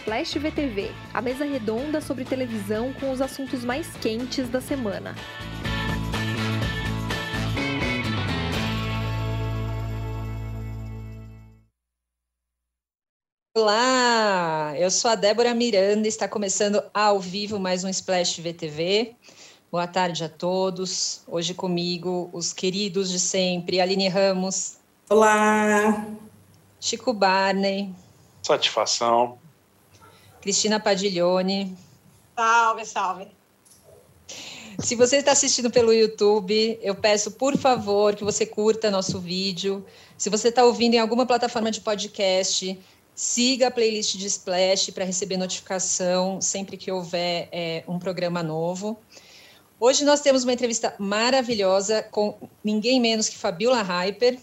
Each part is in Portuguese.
Splash VTV, a mesa redonda sobre televisão com os assuntos mais quentes da semana. Olá, eu sou a Débora Miranda, está começando ao vivo mais um Splash VTV. Boa tarde a todos. Hoje comigo os queridos de sempre, Aline Ramos. Olá. Chico Barney. Satisfação. Cristina Padiglione. Salve, salve. Se você está assistindo pelo YouTube, eu peço, por favor, que você curta nosso vídeo. Se você está ouvindo em alguma plataforma de podcast, siga a playlist de Splash para receber notificação sempre que houver é, um programa novo. Hoje nós temos uma entrevista maravilhosa com ninguém menos que Fabiola Hyper.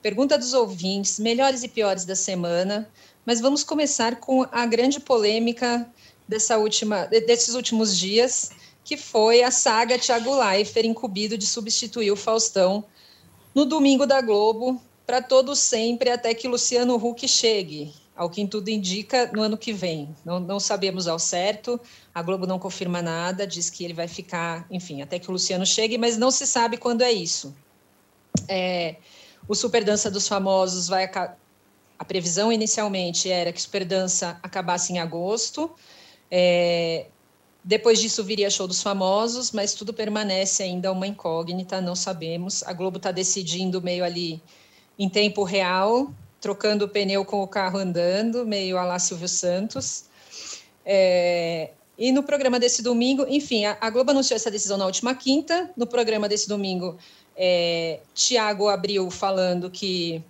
Pergunta dos ouvintes, melhores e piores da semana. Mas vamos começar com a grande polêmica dessa última, desses últimos dias, que foi a saga Thiago Leifert incumbido de substituir o Faustão no domingo da Globo para todo sempre até que Luciano Huck chegue, ao que tudo indica no ano que vem. Não, não sabemos ao certo, a Globo não confirma nada, diz que ele vai ficar, enfim, até que o Luciano chegue, mas não se sabe quando é isso. É, o Super Dança dos Famosos vai a previsão inicialmente era que Superdança acabasse em agosto. É, depois disso viria Show dos Famosos, mas tudo permanece ainda uma incógnita, não sabemos. A Globo está decidindo meio ali em tempo real, trocando o pneu com o carro andando, meio a lá Silvio Santos. É, e no programa desse domingo, enfim, a, a, Globo anunciou essa decisão na última quinta. No programa desse domingo, é, Tiago abriu falando que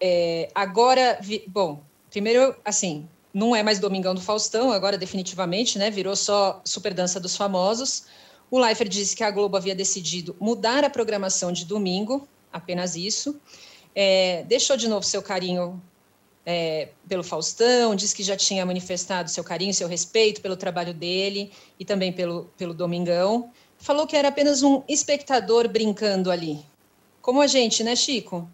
é, agora, vi, bom, primeiro, assim, não é mais Domingão do Faustão, agora definitivamente, né? Virou só Super Dança dos Famosos. O Leifert disse que a Globo havia decidido mudar a programação de domingo, apenas isso. É, deixou de novo seu carinho é, pelo Faustão, disse que já tinha manifestado seu carinho, seu respeito pelo trabalho dele e também pelo, pelo Domingão. Falou que era apenas um espectador brincando ali. Como a gente, né, Chico?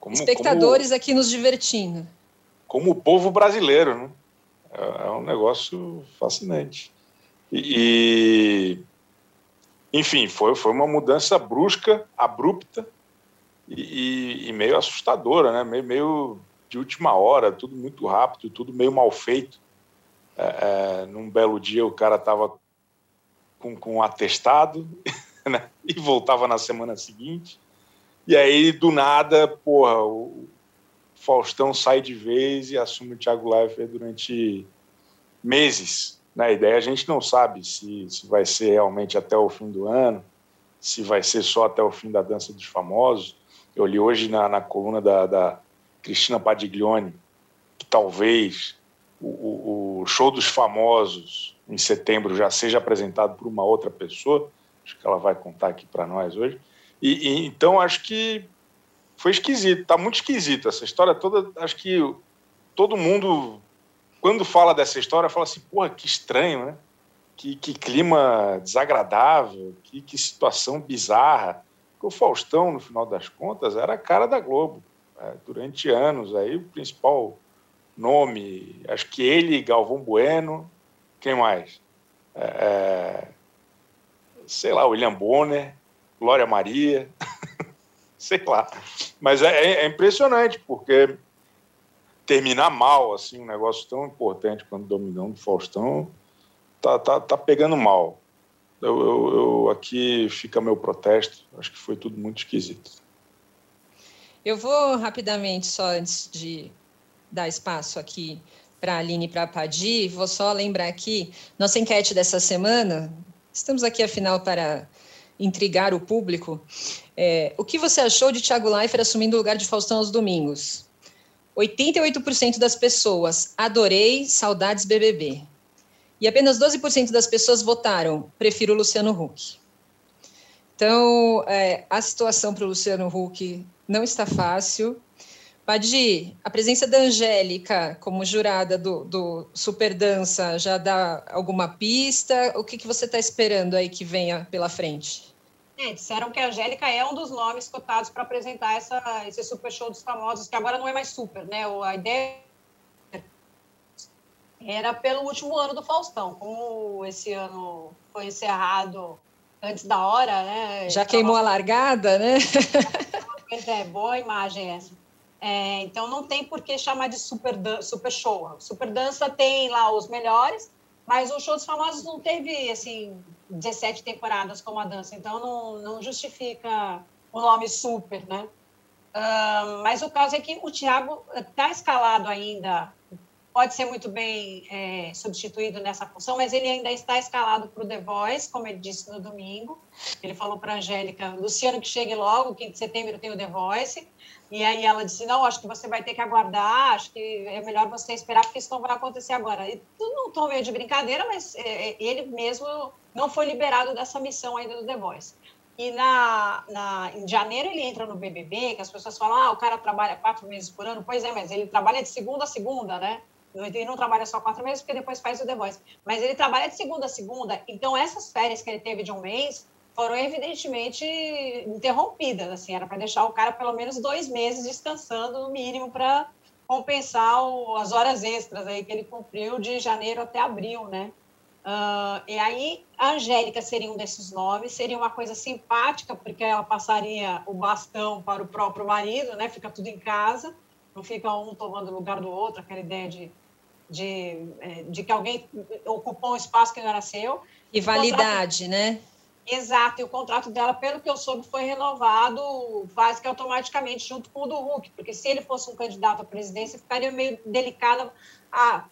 Como, Espectadores como, aqui nos divertindo. Como o povo brasileiro, né? É, é um negócio fascinante. E, e, enfim, foi, foi uma mudança brusca, abrupta e, e, meio assustadora, né? Meio, meio de última hora, tudo muito rápido, tudo meio mal feito. É, é, num belo dia o cara estava com, com um atestado né? e voltava na semana seguinte. E aí, do nada, porra, o Faustão sai de vez e assume o Thiago Leifert durante meses. Na né? ideia, a gente não sabe se, se vai ser realmente até o fim do ano, se vai ser só até o fim da Dança dos Famosos. Eu li hoje na, na coluna da, da Cristina Padiglione que talvez o, o, show dos famosos em setembro já seja apresentado por uma outra pessoa. Acho que ela vai contar aqui para nós hoje. E, e, então acho que foi esquisito, tá muito esquisito essa história toda. Acho que todo mundo, quando fala dessa história, fala assim: porra, que estranho, né? Que, que clima desagradável, que, que situação bizarra. Porque o Faustão, no final das contas, era a cara da Globo. É, durante anos, aí o principal nome, acho que ele, Galvão Bueno, quem mais? É, é sei lá, William Bonner, Glória Maria, sei lá. Mas é, é, impressionante, porque terminar mal, assim, um negócio tão importante quanto o Domingão do Faustão, tá, tá, tá pegando mal. Eu, eu, eu, aqui fica meu protesto, acho que foi tudo muito esquisito. Eu vou rapidamente, só antes de dar espaço aqui para a Aline e para a Padi, vou só lembrar aqui, nossa enquete dessa semana, estamos aqui afinal para intrigar o público. É, o que você achou de Thiago Leifert assumindo o lugar de Faustão aos domingos? 88% das pessoas adorei, saudades BBB. E apenas 12% das pessoas votaram prefiro Luciano Huck. Então, é, a situação para o Luciano Huck não está fácil. Padi, a presença da Angélica como jurada do, do Super Dança já dá alguma pista? O que, que você está esperando aí que venha pela frente? É, disseram que a Angélica é um dos nomes cotados para apresentar essa, esse super show dos famosos, que agora não é mais super, né? A ideia era pelo último ano do Faustão. Como esse ano foi encerrado antes da hora, né? Já queimou a largada, né? Pois é, boa imagem essa. É, então não tem por que chamar de super, super show. Super dança tem lá os melhores, mas o show dos famosos não teve assim 17 temporadas como a dança, então não, não justifica o nome super, né? Uh, mas o caso é que o Thiago está escalado ainda pode ser muito bem é, substituído nessa função, mas ele ainda está escalado para o The Voice, como ele disse no domingo. Ele falou para a Angélica, Luciano, que chegue logo, que em setembro tem o The Voice. E aí ela disse, não, acho que você vai ter que aguardar, acho que é melhor você esperar, porque isso não vai acontecer agora. E num tom meio de brincadeira, mas é, é, ele mesmo não foi liberado dessa missão ainda do The Voice. E na, na, em janeiro ele entra no BBB, que as pessoas falam, ah, o cara trabalha quatro meses por ano. Pois é, mas ele trabalha de segunda a segunda, né? Ele não trabalha só quatro meses, porque depois faz o The Voice. Mas ele trabalha de segunda a segunda. Então, essas férias que ele teve de um mês foram evidentemente interrompidas. Assim, era para deixar o cara pelo menos dois meses descansando, no mínimo, para compensar o, as horas extras aí que ele cumpriu de janeiro até abril, né? Uh, e aí, a Angélica seria um desses nomes, seria uma coisa simpática, porque ela passaria o bastão para o próprio marido, né? Fica tudo em casa não fica um tomando lugar do outro, aquela ideia de, de, é, de que alguém ocupou um espaço que não era seu. E validade, contrato... né? Exato, e o contrato dela, pelo que eu soube, foi renovado quase que automaticamente junto com o do Hulk, porque se ele fosse um candidato à presidência, ficaria meio delicado a,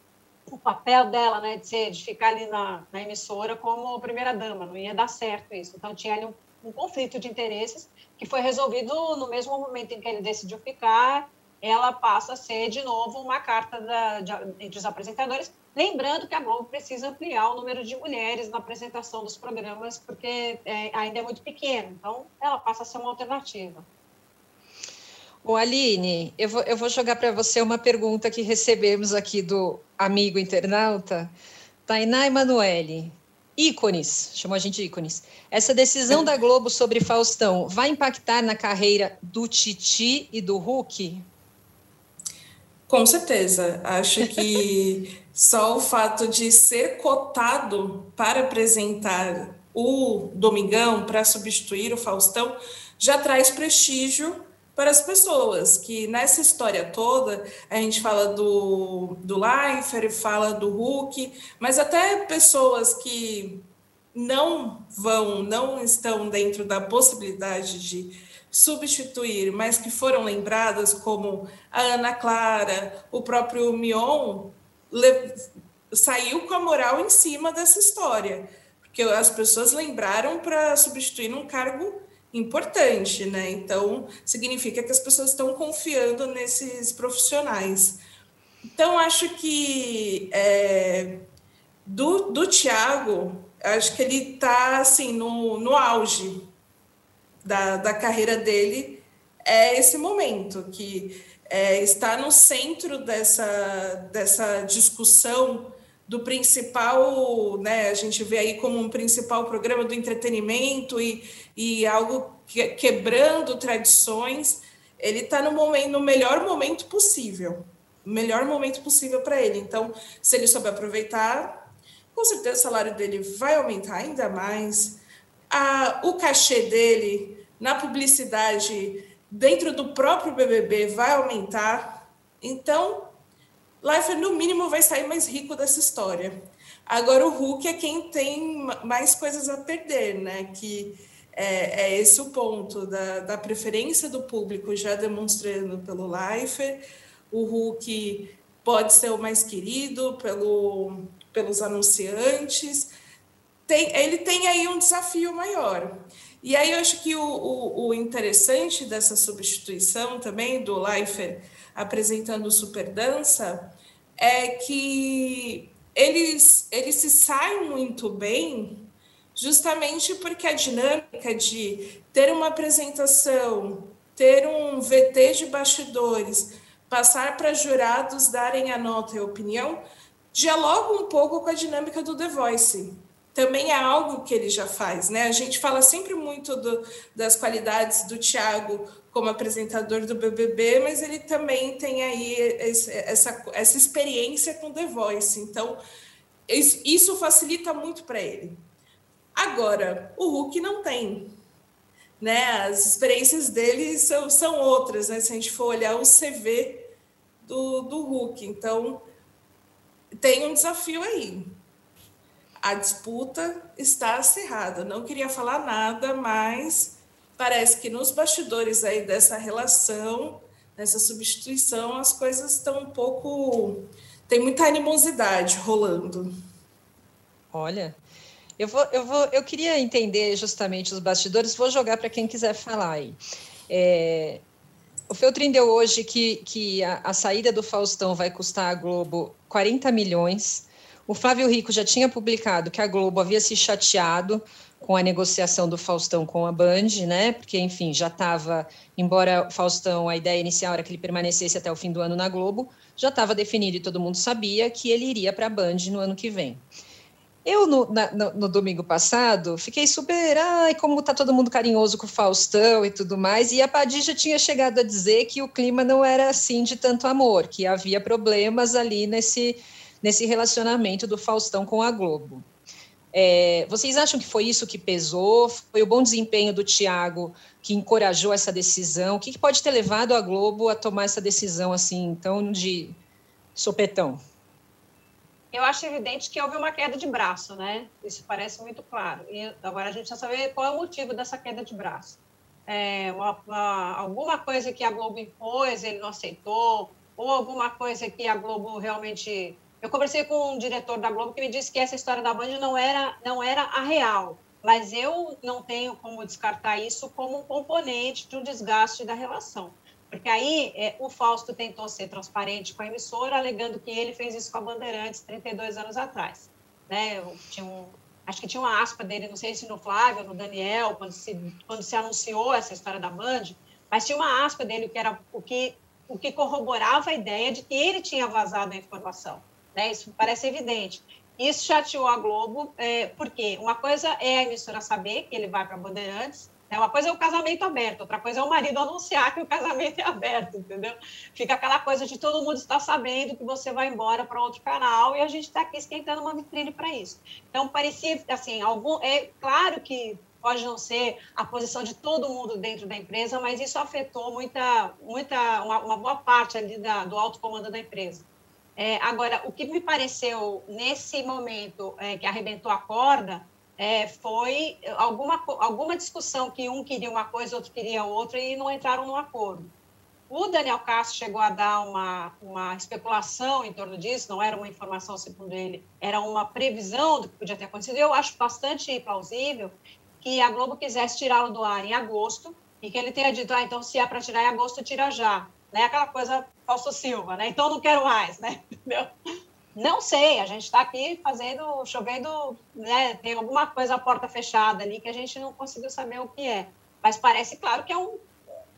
o papel dela, né, de, ser, de ficar ali na, na emissora como primeira-dama, não ia dar certo isso. Então, tinha ali um, um conflito de interesses que foi resolvido no mesmo momento em que ele decidiu ficar ela passa a ser, de novo, uma carta da, de, entre os apresentadores. Lembrando que a Globo precisa ampliar o número de mulheres na apresentação dos programas, porque é, ainda é muito pequeno. Então, ela passa a ser uma alternativa. O Aline, eu vou, eu vou jogar para você uma pergunta que recebemos aqui do amigo internauta, Tainá Emanuele. Ícones, chamou a gente de ícones. Essa decisão da Globo sobre Faustão vai impactar na carreira do Titi e do Hulk? Com certeza. Acho que só o fato de ser cotado para apresentar o Domingão, para substituir o Faustão, já traz prestígio para as pessoas, que nessa história toda, a gente fala do, do Leifert, fala do Hulk, mas até pessoas que não vão, não estão dentro da possibilidade de substituir, mas que foram lembradas, como a Ana Clara, o próprio Mion, saiu com a moral em cima dessa história, porque as pessoas lembraram para substituir um cargo importante, né? Então, significa que as pessoas estão confiando nesses profissionais. Então, acho que é, do, do Tiago, acho que ele está assim, no, no auge da, da carreira dele é esse momento, que é, está no centro dessa, dessa discussão do principal, né, a gente vê aí como um principal programa do entretenimento e, e algo que, quebrando tradições, ele está no momento, no melhor momento possível, melhor momento possível para ele. Então, se ele souber aproveitar, com certeza o salário dele vai aumentar ainda mais, a, o cachê dele na publicidade dentro do próprio BBB vai aumentar. Então, Life no mínimo vai sair mais rico dessa história. Agora o Hulk é quem tem mais coisas a perder, né? Que é, é esse o ponto da, da preferência do público já demonstrando pelo Life. O Hulk pode ser o mais querido pelo, pelos anunciantes. Tem, ele tem aí um desafio maior. E aí eu acho que o, o, o interessante dessa substituição também do Leifert apresentando o Super Dança é que eles, eles se saem muito bem justamente porque a dinâmica de ter uma apresentação, ter um VT de bastidores, passar para jurados darem a nota e a opinião, dialoga um pouco com a dinâmica do The Voice também é algo que ele já faz, né? A gente fala sempre muito do, das qualidades do Thiago como apresentador do BBB, mas ele também tem aí essa, essa experiência com The Voice, então isso facilita muito para ele. Agora, o Hulk não tem, né? As experiências dele são, são outras, né? Se a gente for olhar o CV do, do Hulk, então tem um desafio aí a disputa está acirrada. Não queria falar nada, mas parece que nos bastidores aí dessa relação, nessa substituição, as coisas estão um pouco. Tem muita animosidade rolando. Olha, eu vou, eu vou, eu queria entender justamente os bastidores. Vou jogar para quem quiser falar aí. É, o Feltrin deu hoje que, que a, a, saída do Faustão vai custar a Globo 40 milhões. O Flávio Rico já tinha publicado que a Globo havia se chateado com a negociação do Faustão com a Band, né? Porque, enfim, já estava, embora Faustão, a ideia inicial era que ele permanecesse até o fim do ano na Globo, já estava definido e todo mundo sabia que ele iria para a Band no ano que vem. Eu, no, na, no, no, domingo passado, fiquei super. Ai, como tá todo mundo carinhoso com o Faustão e tudo mais. E a Padir já tinha chegado a dizer que o clima não era assim de tanto amor, que havia problemas ali nesse, nesse relacionamento do Faustão com a Globo. É, vocês acham que foi isso que pesou? Foi o bom desempenho do Tiago que encorajou essa decisão? O que, que pode ter levado a Globo a tomar essa decisão assim, tão de sopetão? Eu acho evidente que houve uma queda de braço, né? Isso parece muito claro. E agora a gente precisa saber qual é o motivo dessa queda de braço. É uma, uma, alguma coisa que a Globo impôs, ele não aceitou, ou alguma coisa que a Globo realmente eu conversei com um diretor da Globo que me disse que essa história da Band não era, não era a real, mas eu não tenho como descartar isso como um componente de um desgaste da relação. Porque aí é, o Fausto tentou ser transparente com a emissora, alegando que ele fez isso com a Bandeirantes 32 anos atrás. Né? tinha um, acho que tinha uma aspa dele, não sei se no Flávio, no Daniel, quando se, quando se anunciou essa história da Band, mas tinha uma aspa dele que era o que, o que corroborava a ideia de que ele tinha vazado a informação. Né? Isso parece evidente. Isso chateou a Globo, é, porque uma coisa é a emissora saber que ele vai para Bandeirantes, né? uma coisa é o casamento aberto, outra coisa é o marido anunciar que o casamento é aberto, entendeu? Fica aquela coisa de todo mundo estar sabendo que você vai embora para outro canal e a gente está aqui esquentando uma vitrine para isso. Então, parecia, assim, algum, é claro que pode não ser a posição de todo mundo dentro da empresa, mas isso afetou muita, muita uma, uma boa parte ali da, do alto comando da empresa. É, agora, o que me pareceu nesse momento é, que arrebentou a corda é, foi alguma, alguma discussão que um queria uma coisa, outro queria outra e não entraram no acordo. O Daniel Castro chegou a dar uma, uma especulação em torno disso, não era uma informação, segundo ele, era uma previsão do que podia ter acontecido. Eu acho bastante plausível que a Globo quisesse tirá-lo do ar em agosto e que ele tenha dito, ah, então se é para tirar em agosto, tira já né? Aquela coisa Fausto Silva, né? Então não quero mais, né? Entendeu? Não sei, a gente está aqui fazendo, chovendo, né? Tem alguma coisa a porta fechada ali que a gente não conseguiu saber o que é. Mas parece claro que é um,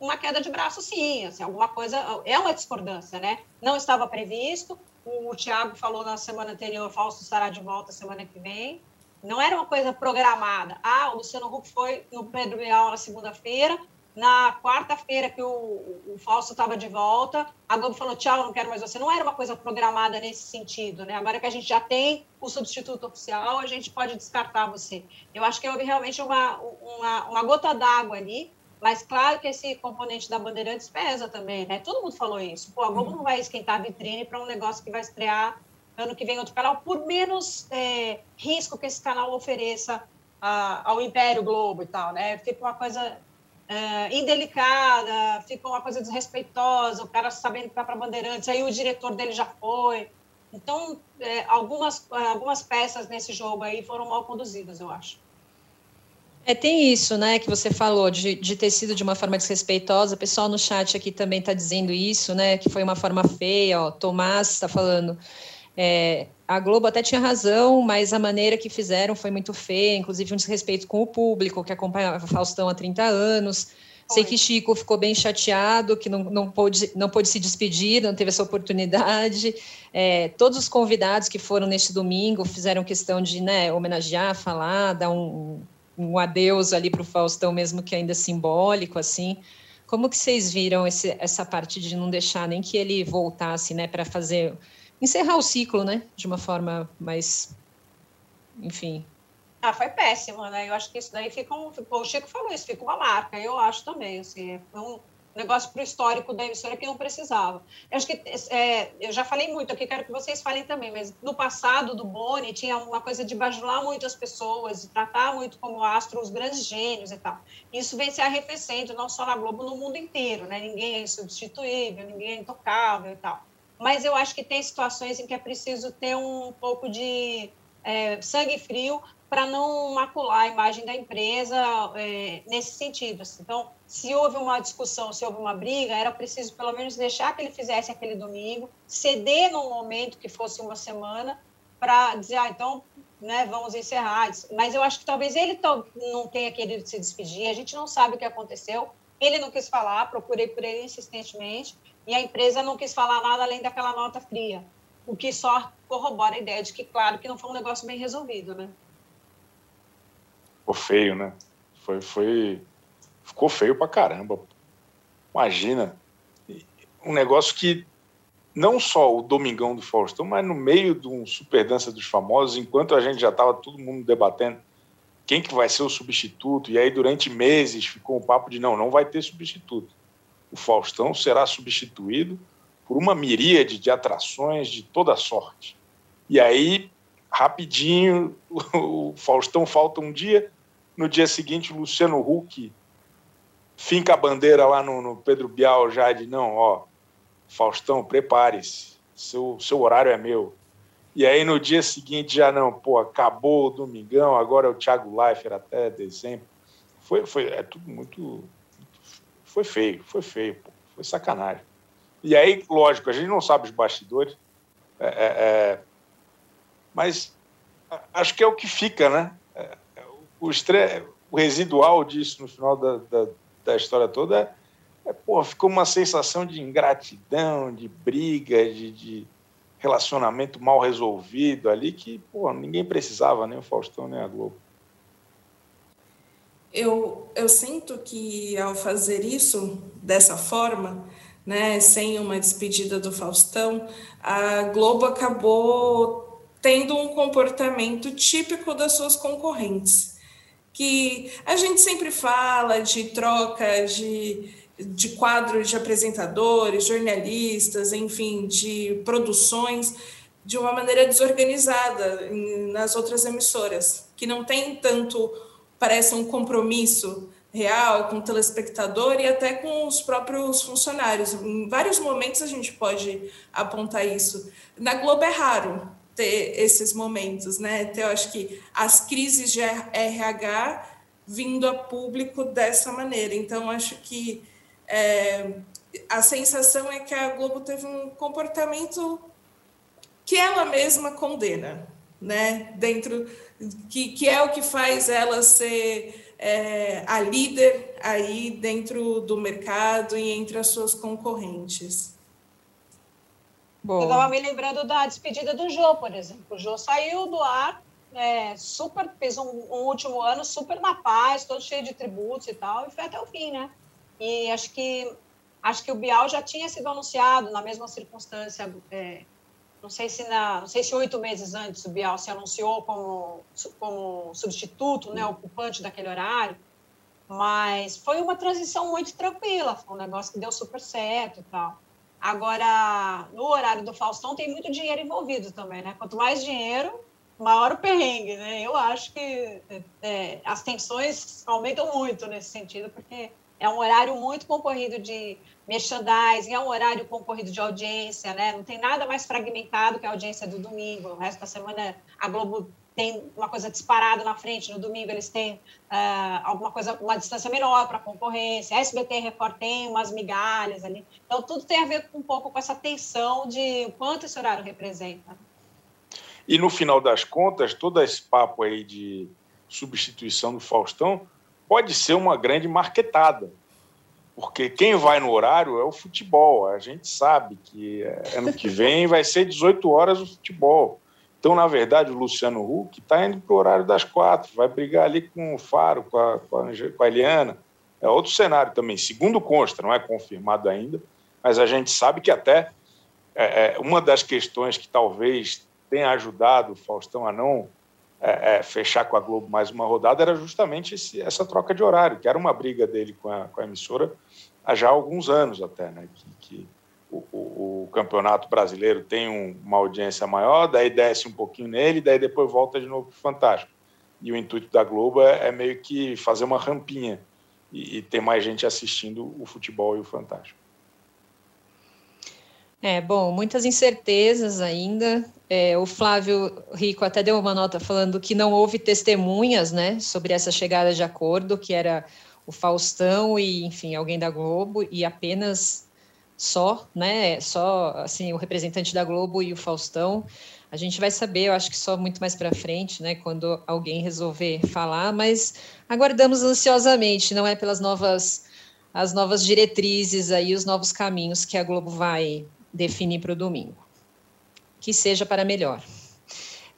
uma queda de braço, sim. Assim, alguma coisa é uma discordância, né? Não estava previsto. O, o Tiago falou na semana anterior, Fausto estará de volta semana que vem. Não era uma coisa programada. Ah, o Luciano Huck foi no Pedro Leal na segunda-feira, na quarta-feira que o, o Fausto estava de volta, a Globo falou tchau, não quero mais você. Não era uma coisa programada nesse sentido, né? Agora que a gente já tem o substituto oficial, a gente pode descartar você. Eu acho que houve realmente uma, uma, uma gota d'água ali, mas claro que esse componente da Bandeirantes pesa também, né? Todo mundo falou isso. Pô, a Globo não vai esquentar a vitrine para um negócio que vai estrear ano que vem outro canal, por menos é, risco que esse canal ofereça a, ao Império Globo e tal, né? Fica uma coisa é, indelicada, ficou uma coisa desrespeitosa, o cara sabendo que vai para Bandeirantes, aí o diretor dele já foi. Então, é, algumas, algumas peças nesse jogo aí foram mal conduzidas, eu acho. É, tem isso, né, que você falou, de, de ter sido de uma forma desrespeitosa. O pessoal no chat aqui também está dizendo isso, né, que foi uma forma feia. Ó, Tomás está falando. É, a Globo até tinha razão, mas a maneira que fizeram foi muito feia, inclusive um desrespeito com o público que acompanhava Faustão há 30 anos. Sei que Chico ficou bem chateado, que não, não, pôde, não pôde se despedir, não teve essa oportunidade. É, todos os convidados que foram neste domingo fizeram questão de né, homenagear, falar, dar um, um adeus ali para o Faustão, mesmo que ainda simbólico, assim. Como que vocês viram esse, essa parte de não deixar nem que ele voltasse, né, para fazer encerrar o ciclo, né, de uma forma mais, enfim, ah, foi péssimo, né? Eu acho que isso daí fica um. O Chico falou isso, fica uma marca. Eu acho também, assim, foi um negócio para o histórico da emissora que não precisava. Eu acho que é, eu já falei muito aqui, quero que vocês falem também, mas no passado do Boni tinha uma coisa de bajular muito as pessoas, de tratar muito como astro os grandes gênios e tal. Isso vem se arrefecendo, não só na Globo, no mundo inteiro, né? Ninguém é insubstituível, ninguém é intocável e tal. Mas eu acho que tem situações em que é preciso ter um pouco de é, sangue frio para não macular a imagem da empresa é, nesse sentido. Assim. Então, se houve uma discussão, se houve uma briga, era preciso pelo menos deixar que ele fizesse aquele domingo, ceder num momento que fosse uma semana, para dizer, ah, então, né, vamos encerrar. Mas eu acho que talvez ele não tenha querido se despedir, a gente não sabe o que aconteceu. Ele não quis falar, procurei por ele insistentemente, e a empresa não quis falar nada além daquela nota fria, o que só corrobora a ideia de que, claro, que não foi um negócio bem resolvido, né? Ficou feio, né? Foi, foi, ficou feio pra caramba. Imagina. Um negócio que não só o Domingão do Faustão, mas no meio de um Super Dança dos Famosos, enquanto a gente já estava todo mundo debatendo quem que vai ser o substituto, e aí durante meses ficou um papo de não, não vai ter substituto. O Faustão será substituído por uma miríade de atrações de toda sorte. E aí, rapidinho, o Faustão falta um dia, no dia seguinte, o Luciano Huck finca a bandeira lá no, no Pedro Bial já de não, ó, Faustão, prepare-se, seu, seu horário é meu. E aí no dia seguinte já não, pô, acabou o domingão, agora é o Thiago Leifert até dezembro. Foi, foi, é tudo muito. Foi feio, foi feio, pô, foi sacanagem. E aí, lógico, a gente não sabe os bastidores, é, é, é mas acho que é o que fica, né? É, o, estre... o residual disso no final da, da, da história toda é, é pô, ficou uma sensação de ingratidão, de briga, de, de, relacionamento mal resolvido ali que pô, ninguém precisava, nem o Faustão, nem a Globo. Eu, eu sinto que ao fazer isso dessa forma, né, sem uma despedida do Faustão, a Globo acabou tendo um comportamento típico das suas concorrentes que a gente sempre fala de troca de, de quadros de apresentadores, jornalistas, enfim, de produções de uma maneira desorganizada nas outras emissoras, que não tem tanto, parece um compromisso real com o telespectador e até com os próprios funcionários. Em vários momentos a gente pode apontar isso. Na Globo é raro, ter esses momentos, né? Então, eu acho que as crises de RH vindo a público dessa maneira. Então, acho que é, a sensação é que a Globo teve um comportamento que ela mesma condena, né? Dentro que, que é o que faz ela ser é, a líder aí dentro do mercado e entre as suas concorrentes. Bom. Eu estava me lembrando da despedida do Jô, por exemplo. O Jô saiu do ar, é, super, fez um, um, último ano super na paz, todo cheio de tributos e tal, e foi até o fim, né? E acho que acho que o Bial já tinha sido anunciado na mesma circunstância. É, não sei se na, não sei se oito meses antes o Bial se anunciou como, como substituto, né, ocupante daquele horário, mas foi uma transição muito tranquila, foi um negócio que deu super certo e tal. Agora, no horário do Faustão tem muito dinheiro envolvido também, né? Quanto mais dinheiro, maior o perrengue, né? Eu acho que é, as tensões aumentam muito nesse sentido, porque é um horário muito concorrido de merchandising, é um horário concorrido de audiência, né? Não tem nada mais fragmentado que a audiência do domingo. O resto da semana a Globo tem uma coisa disparada na frente, no domingo eles têm uh, alguma coisa, uma distância menor para a concorrência, a SBT Record tem umas migalhas ali. Então, tudo tem a ver com, um pouco com essa tensão de o quanto esse horário representa. E no final das contas, todo esse papo aí de substituição do Faustão pode ser uma grande marketada. porque quem vai no horário é o futebol. A gente sabe que é, ano que vem vai ser 18 horas o futebol. Então, na verdade, o Luciano Huck está indo para o horário das quatro, vai brigar ali com o Faro, com a, com a, com a Eliana. É outro cenário também, segundo consta, não é confirmado ainda, mas a gente sabe que até é, uma das questões que talvez tenha ajudado o Faustão a não é, é, fechar com a Globo mais uma rodada era justamente esse, essa troca de horário, que era uma briga dele com a, com a emissora há já alguns anos até, né? Que, que o, o, o, campeonato brasileiro tem um, uma audiência maior, daí desce um pouquinho nele, daí depois volta de novo para o Fantástico. E o intuito da Globo é, é meio que fazer uma rampinha e, e, ter mais gente assistindo o futebol e o Fantástico. É, bom, muitas incertezas ainda. É, o Flávio Rico até deu uma nota falando que não houve testemunhas, né, sobre essa chegada de acordo, que era o Faustão e, enfim, alguém da Globo e apenas só, né, só assim o representante da Globo e o Faustão. A gente vai saber, eu acho que só muito mais para frente, né, quando alguém resolver falar, mas aguardamos ansiosamente, não é pelas novas as novas diretrizes aí, os novos caminhos que a Globo vai definir para o domingo. Que seja para melhor.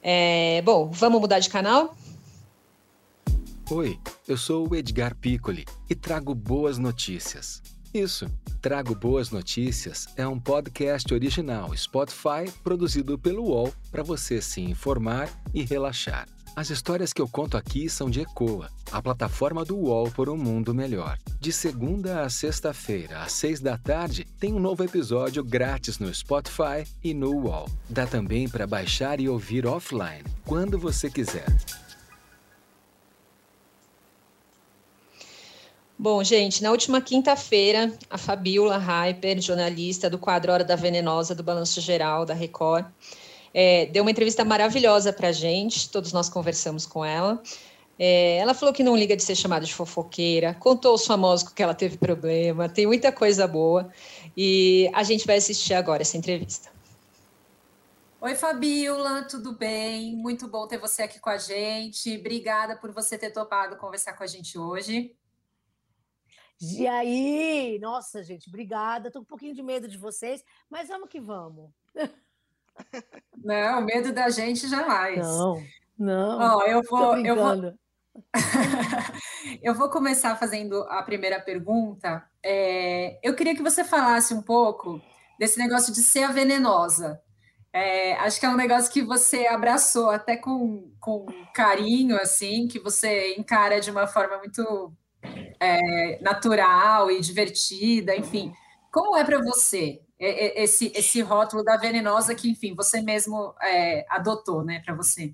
É, bom, vamos mudar de canal? Oi, eu sou o Edgar Piccoli e trago boas notícias. Isso, Trago Boas Notícias é um podcast original Spotify produzido pelo UOL para você se informar e relaxar. As histórias que eu conto aqui são de Ecoa, a plataforma do UOL por um mundo melhor. De segunda a sexta-feira, às seis da tarde, tem um novo episódio grátis no Spotify e no UOL. Dá também para baixar e ouvir offline, quando você quiser. Bom, gente, na última quinta-feira, a Fabiola Hyper, jornalista do quadro Hora da Venenosa do Balanço Geral da Record, é, deu uma entrevista maravilhosa para a gente, todos nós conversamos com ela. É, ela falou que não liga de ser chamada de fofoqueira, contou os famosos com que ela teve problema, tem muita coisa boa. E a gente vai assistir agora essa entrevista. Oi, Fabiola, tudo bem? Muito bom ter você aqui com a gente. Obrigada por você ter topado conversar com a gente hoje. E aí, nossa, gente, obrigada. Tô com um pouquinho de medo de vocês, mas vamos que vamos. Não, medo da gente jamais. Não, não. Ó, eu vou, eu vou, eu vou começar fazendo a primeira pergunta. É, eu queria que você falasse um pouco desse negócio de ser a venenosa. É, acho que é um negócio que você abraçou até com, com carinho, assim, que você encara de uma forma muito é, natural e divertida, enfim. Como é para você esse, esse rótulo da venenosa que, enfim, você mesmo é, adotou, né, para você?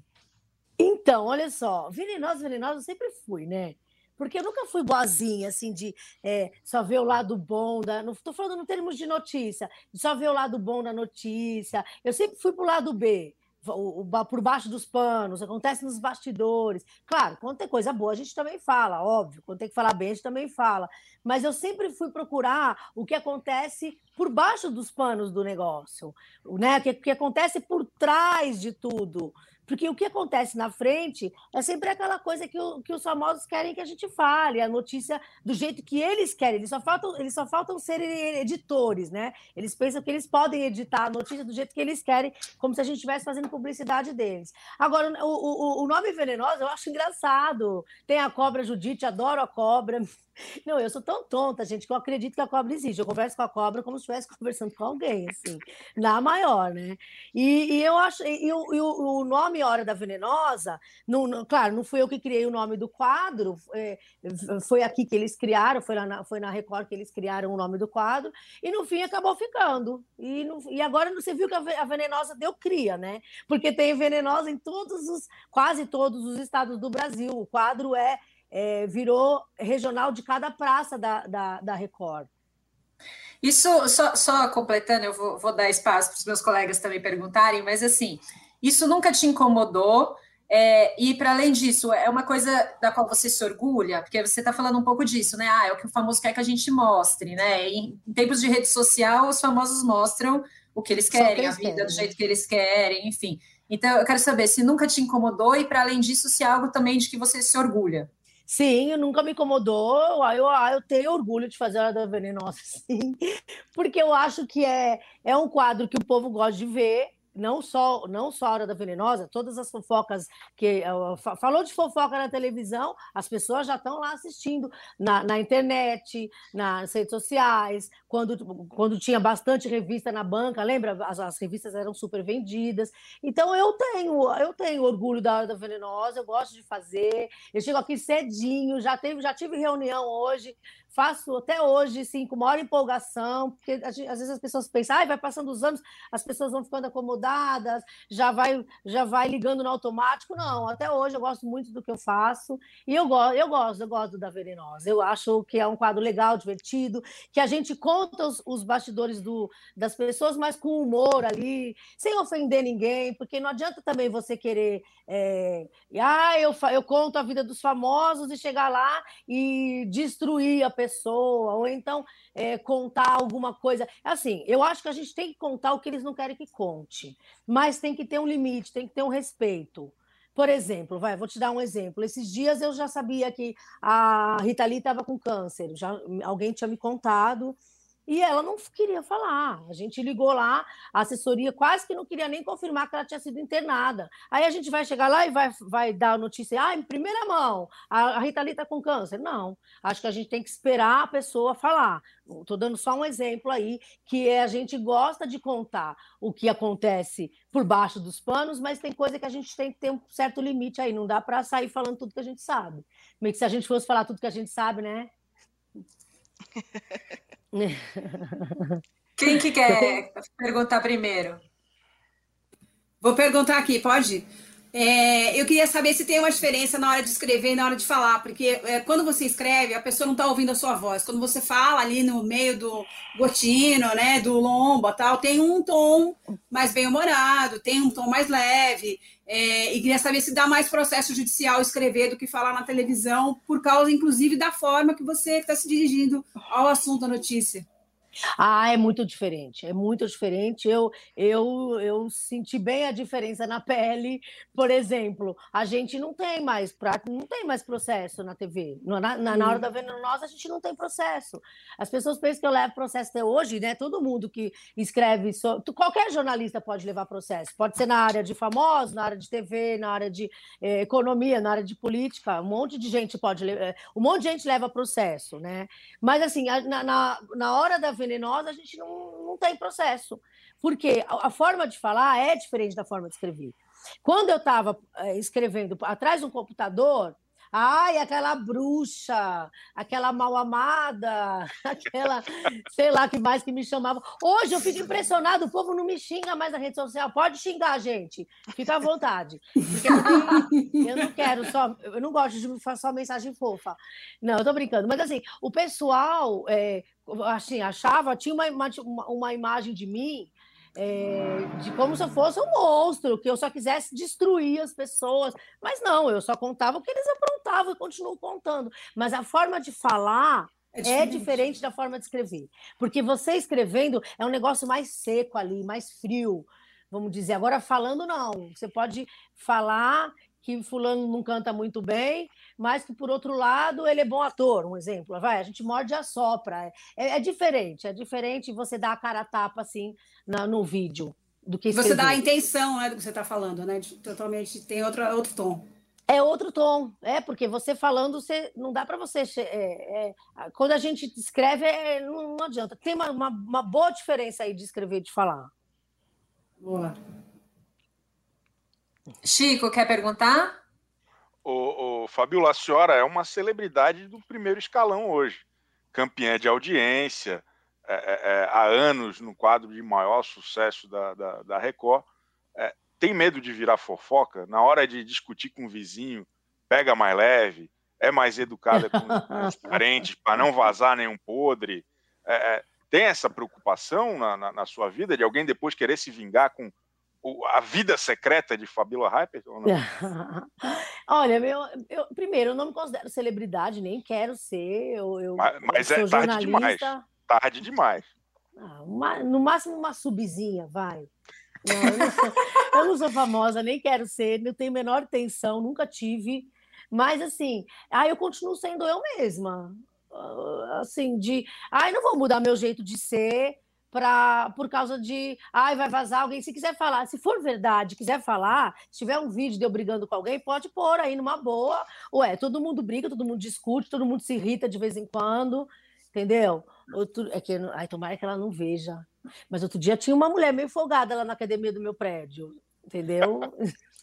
Então, olha só, venenosa, venenosa eu sempre fui, né? Porque eu nunca fui boazinha, assim, de é, só ver o lado bom da. Não estou falando em termos de notícia, de só ver o lado bom da notícia. Eu sempre fui para o lado B o, o, por baixo dos panos, acontece nos bastidores. Claro, quando tem coisa boa, a gente também fala, óbvio. Quando tem que falar bem, a gente também fala. Mas eu sempre fui procurar o que acontece por baixo dos panos do negócio, né? O que, que acontece por trás de tudo. Porque o que acontece na frente é sempre aquela coisa que, o, que os famosos querem que a gente fale, a notícia do jeito que eles querem. Eles só faltam, eles só faltam ser editores, né? Eles pensam que eles podem editar a notícia do jeito que eles querem, como se a gente estivesse fazendo publicidade deles. Agora, o, o, o nome venenoso eu acho engraçado. Tem a cobra Judite, adoro a cobra. Não, eu sou tão tonta, gente, que eu acredito que a cobra existe. Eu converso com a cobra como se estivesse conversando com alguém, assim, na maior, né? E, e eu acho, e, e, e, o, nome Hora da Venenosa, não, não, claro, não fui eu que criei o nome do quadro, é, foi aqui que eles criaram, foi, na, foi na Record que eles criaram o nome do quadro, e no fim acabou ficando. E, no, e agora você viu que a, a Venenosa deu cria, né? Porque tem Venenosa em todos os, quase todos os estados do Brasil. O quadro é é, virou regional de cada praça da, da, da Record. Isso, só, só, completando, eu vou, vou dar espaço para os meus colegas também perguntarem, mas assim, isso nunca te incomodou? É, e para além disso, é uma coisa da qual você se orgulha, porque você está falando um pouco disso, né? Ah, é o que o famoso quer que a gente mostre, né? Em, em tempos de rede social, os famosos mostram o que eles querem, que eles a vida querem. do jeito que eles querem, enfim. Então, eu quero saber se nunca te incomodou e, para além disso, se é algo também de que você se orgulha. Sim, nunca me incomodou. Eu, eu tenho orgulho de fazer a da Venenosa, sim, porque eu acho que é, é um quadro que o povo gosta de ver não só não só a hora da venenosa, todas as fofocas que falou de fofoca na televisão, as pessoas já estão lá assistindo na, na internet, nas redes sociais, quando, quando tinha bastante revista na banca, lembra? As, as revistas eram super vendidas. Então eu tenho eu tenho orgulho da hora da venenosa, eu gosto de fazer. Eu chego aqui cedinho, já teve já tive reunião hoje faço até hoje, sim, com maior empolgação, porque às vezes as pessoas pensam, ah, vai passando os anos, as pessoas vão ficando acomodadas, já vai, já vai ligando no automático. Não, até hoje eu gosto muito do que eu faço e eu, go eu gosto, eu gosto da Venenosa. Eu acho que é um quadro legal, divertido, que a gente conta os, os bastidores do, das pessoas, mas com humor ali, sem ofender ninguém, porque não adianta também você querer, é, ah, eu, eu conto a vida dos famosos e chegar lá e destruir a pessoa ou então é, contar alguma coisa. Assim, eu acho que a gente tem que contar o que eles não querem que conte, mas tem que ter um limite, tem que ter um respeito. Por exemplo, vai, vou te dar um exemplo. Esses dias eu já sabia que a Rita Lee estava com câncer, já alguém tinha me contado. E ela não queria falar. A gente ligou lá, a assessoria quase que não queria nem confirmar que ela tinha sido internada. Aí a gente vai chegar lá e vai, vai dar a notícia, ah, em primeira mão, a, Rita Lee está com câncer. Não, acho que a gente tem que esperar a pessoa falar. Estou dando só um exemplo aí, que é a gente gosta de contar o que acontece por baixo dos panos, mas tem coisa que a gente tem que ter um certo limite aí. Não dá para sair falando tudo que a gente sabe. Meio que se a gente fosse falar tudo que a gente sabe, né? Quem que quer perguntar primeiro? Vou perguntar aqui, pode? É, eu queria saber se tem uma diferença na hora de escrever e na hora de falar, porque é, quando você escreve, a pessoa não está ouvindo a sua voz. Quando você fala ali no meio do gotino, né, do lomba, tal, tem um tom mais bem-humorado, tem um tom mais leve. É, e queria saber se dá mais processo judicial escrever do que falar na televisão, por causa, inclusive, da forma que você está se dirigindo ao assunto da notícia. Ah, é muito diferente, é muito diferente. Eu, eu, eu senti bem a diferença na pele. Por exemplo, a gente não tem mais não tem mais processo na TV. Na, na, na hora da venenosa, a gente não tem processo. As pessoas pensam que eu levo processo até hoje, né? Todo mundo que escreve, so... qualquer jornalista pode levar processo. Pode ser na área de famosos, na área de TV, na área de eh, economia, na área de política. Um monte de gente pode, eh, um monte de gente leva processo, né? Mas assim, na, na, na hora da venenosa venenosa, a gente não, não tem processo. Porque a, a forma de falar é diferente da forma de escrever. Quando eu estava é, escrevendo atrás de um computador, Ai, aquela bruxa, aquela mal amada, aquela, sei lá que mais que me chamava. Hoje eu fico impressionado, o povo não me xinga mais na rede social. Pode xingar, gente. Fica à vontade. eu não quero só, eu não gosto de fazer só mensagem fofa. Não, eu tô brincando. Mas assim, o pessoal é, assim, achava, tinha uma, uma, uma imagem de mim é, de como se eu fosse um monstro, que eu só quisesse destruir as pessoas. Mas não, eu só contava o que eles aprontavam e continuo contando. Mas a forma de falar é diferente. é diferente. da forma de escrever. Porque você escrevendo é um negócio mais seco ali, mais frio, vamos dizer. Agora, falando, não. Você pode falar que fulano não canta muito bem, mas que, por outro lado, ele é bom ator, um exemplo. Vai, a gente morde a sopra. É, é diferente, é diferente você dar a cara a tapa assim na, no vídeo do que escrever. Você dá a intenção né, do que você está falando, né? Totalmente tem outro, outro tom. É outro tom, é porque você falando, você não dá para você. É, é, quando a gente escreve, é, não, não, adianta. Tem uma, uma, uma boa diferença aí de escrever e de falar. Boa. Chico, quer perguntar? O, o Fabiola, a senhora é uma celebridade do primeiro escalão hoje. Campeã de audiência, é, é, é há anos no quadro de maior sucesso da, da, da Record. É, tem medo de virar fofoca? Na hora de discutir com o vizinho, pega mais leve, é mais educada com os parentes para não vazar nenhum podre. É, é, tem essa preocupação na, na, na, sua vida de alguém depois querer se vingar com a vida secreta de Fabíola Hyper? Olha, meu, eu, primeiro, eu não me considero celebridade, nem quero ser. Eu, eu mas, mas é tarde demais. Tarde demais. Ah, uma, no máximo uma subzinha, vai. Não, eu, não sou, eu, não sou, famosa, nem quero ser, não tenho menor intenção, nunca tive. Mas assim, aí eu continuo sendo eu mesma. Ah, assim, de ai, não vou mudar meu jeito de ser pra, por causa de ai, vai vazar alguém. Se quiser falar, se for verdade, quiser falar, se tiver um vídeo de eu brigando com alguém, pode pôr aí numa boa. Ué, todo mundo briga, todo mundo discute, todo mundo se irrita de vez em quando, entendeu? Outro, é que, ai, tomara que ela não veja. Mas outro dia tinha uma mulher meio folgada lá na academia do meu prédio, entendeu?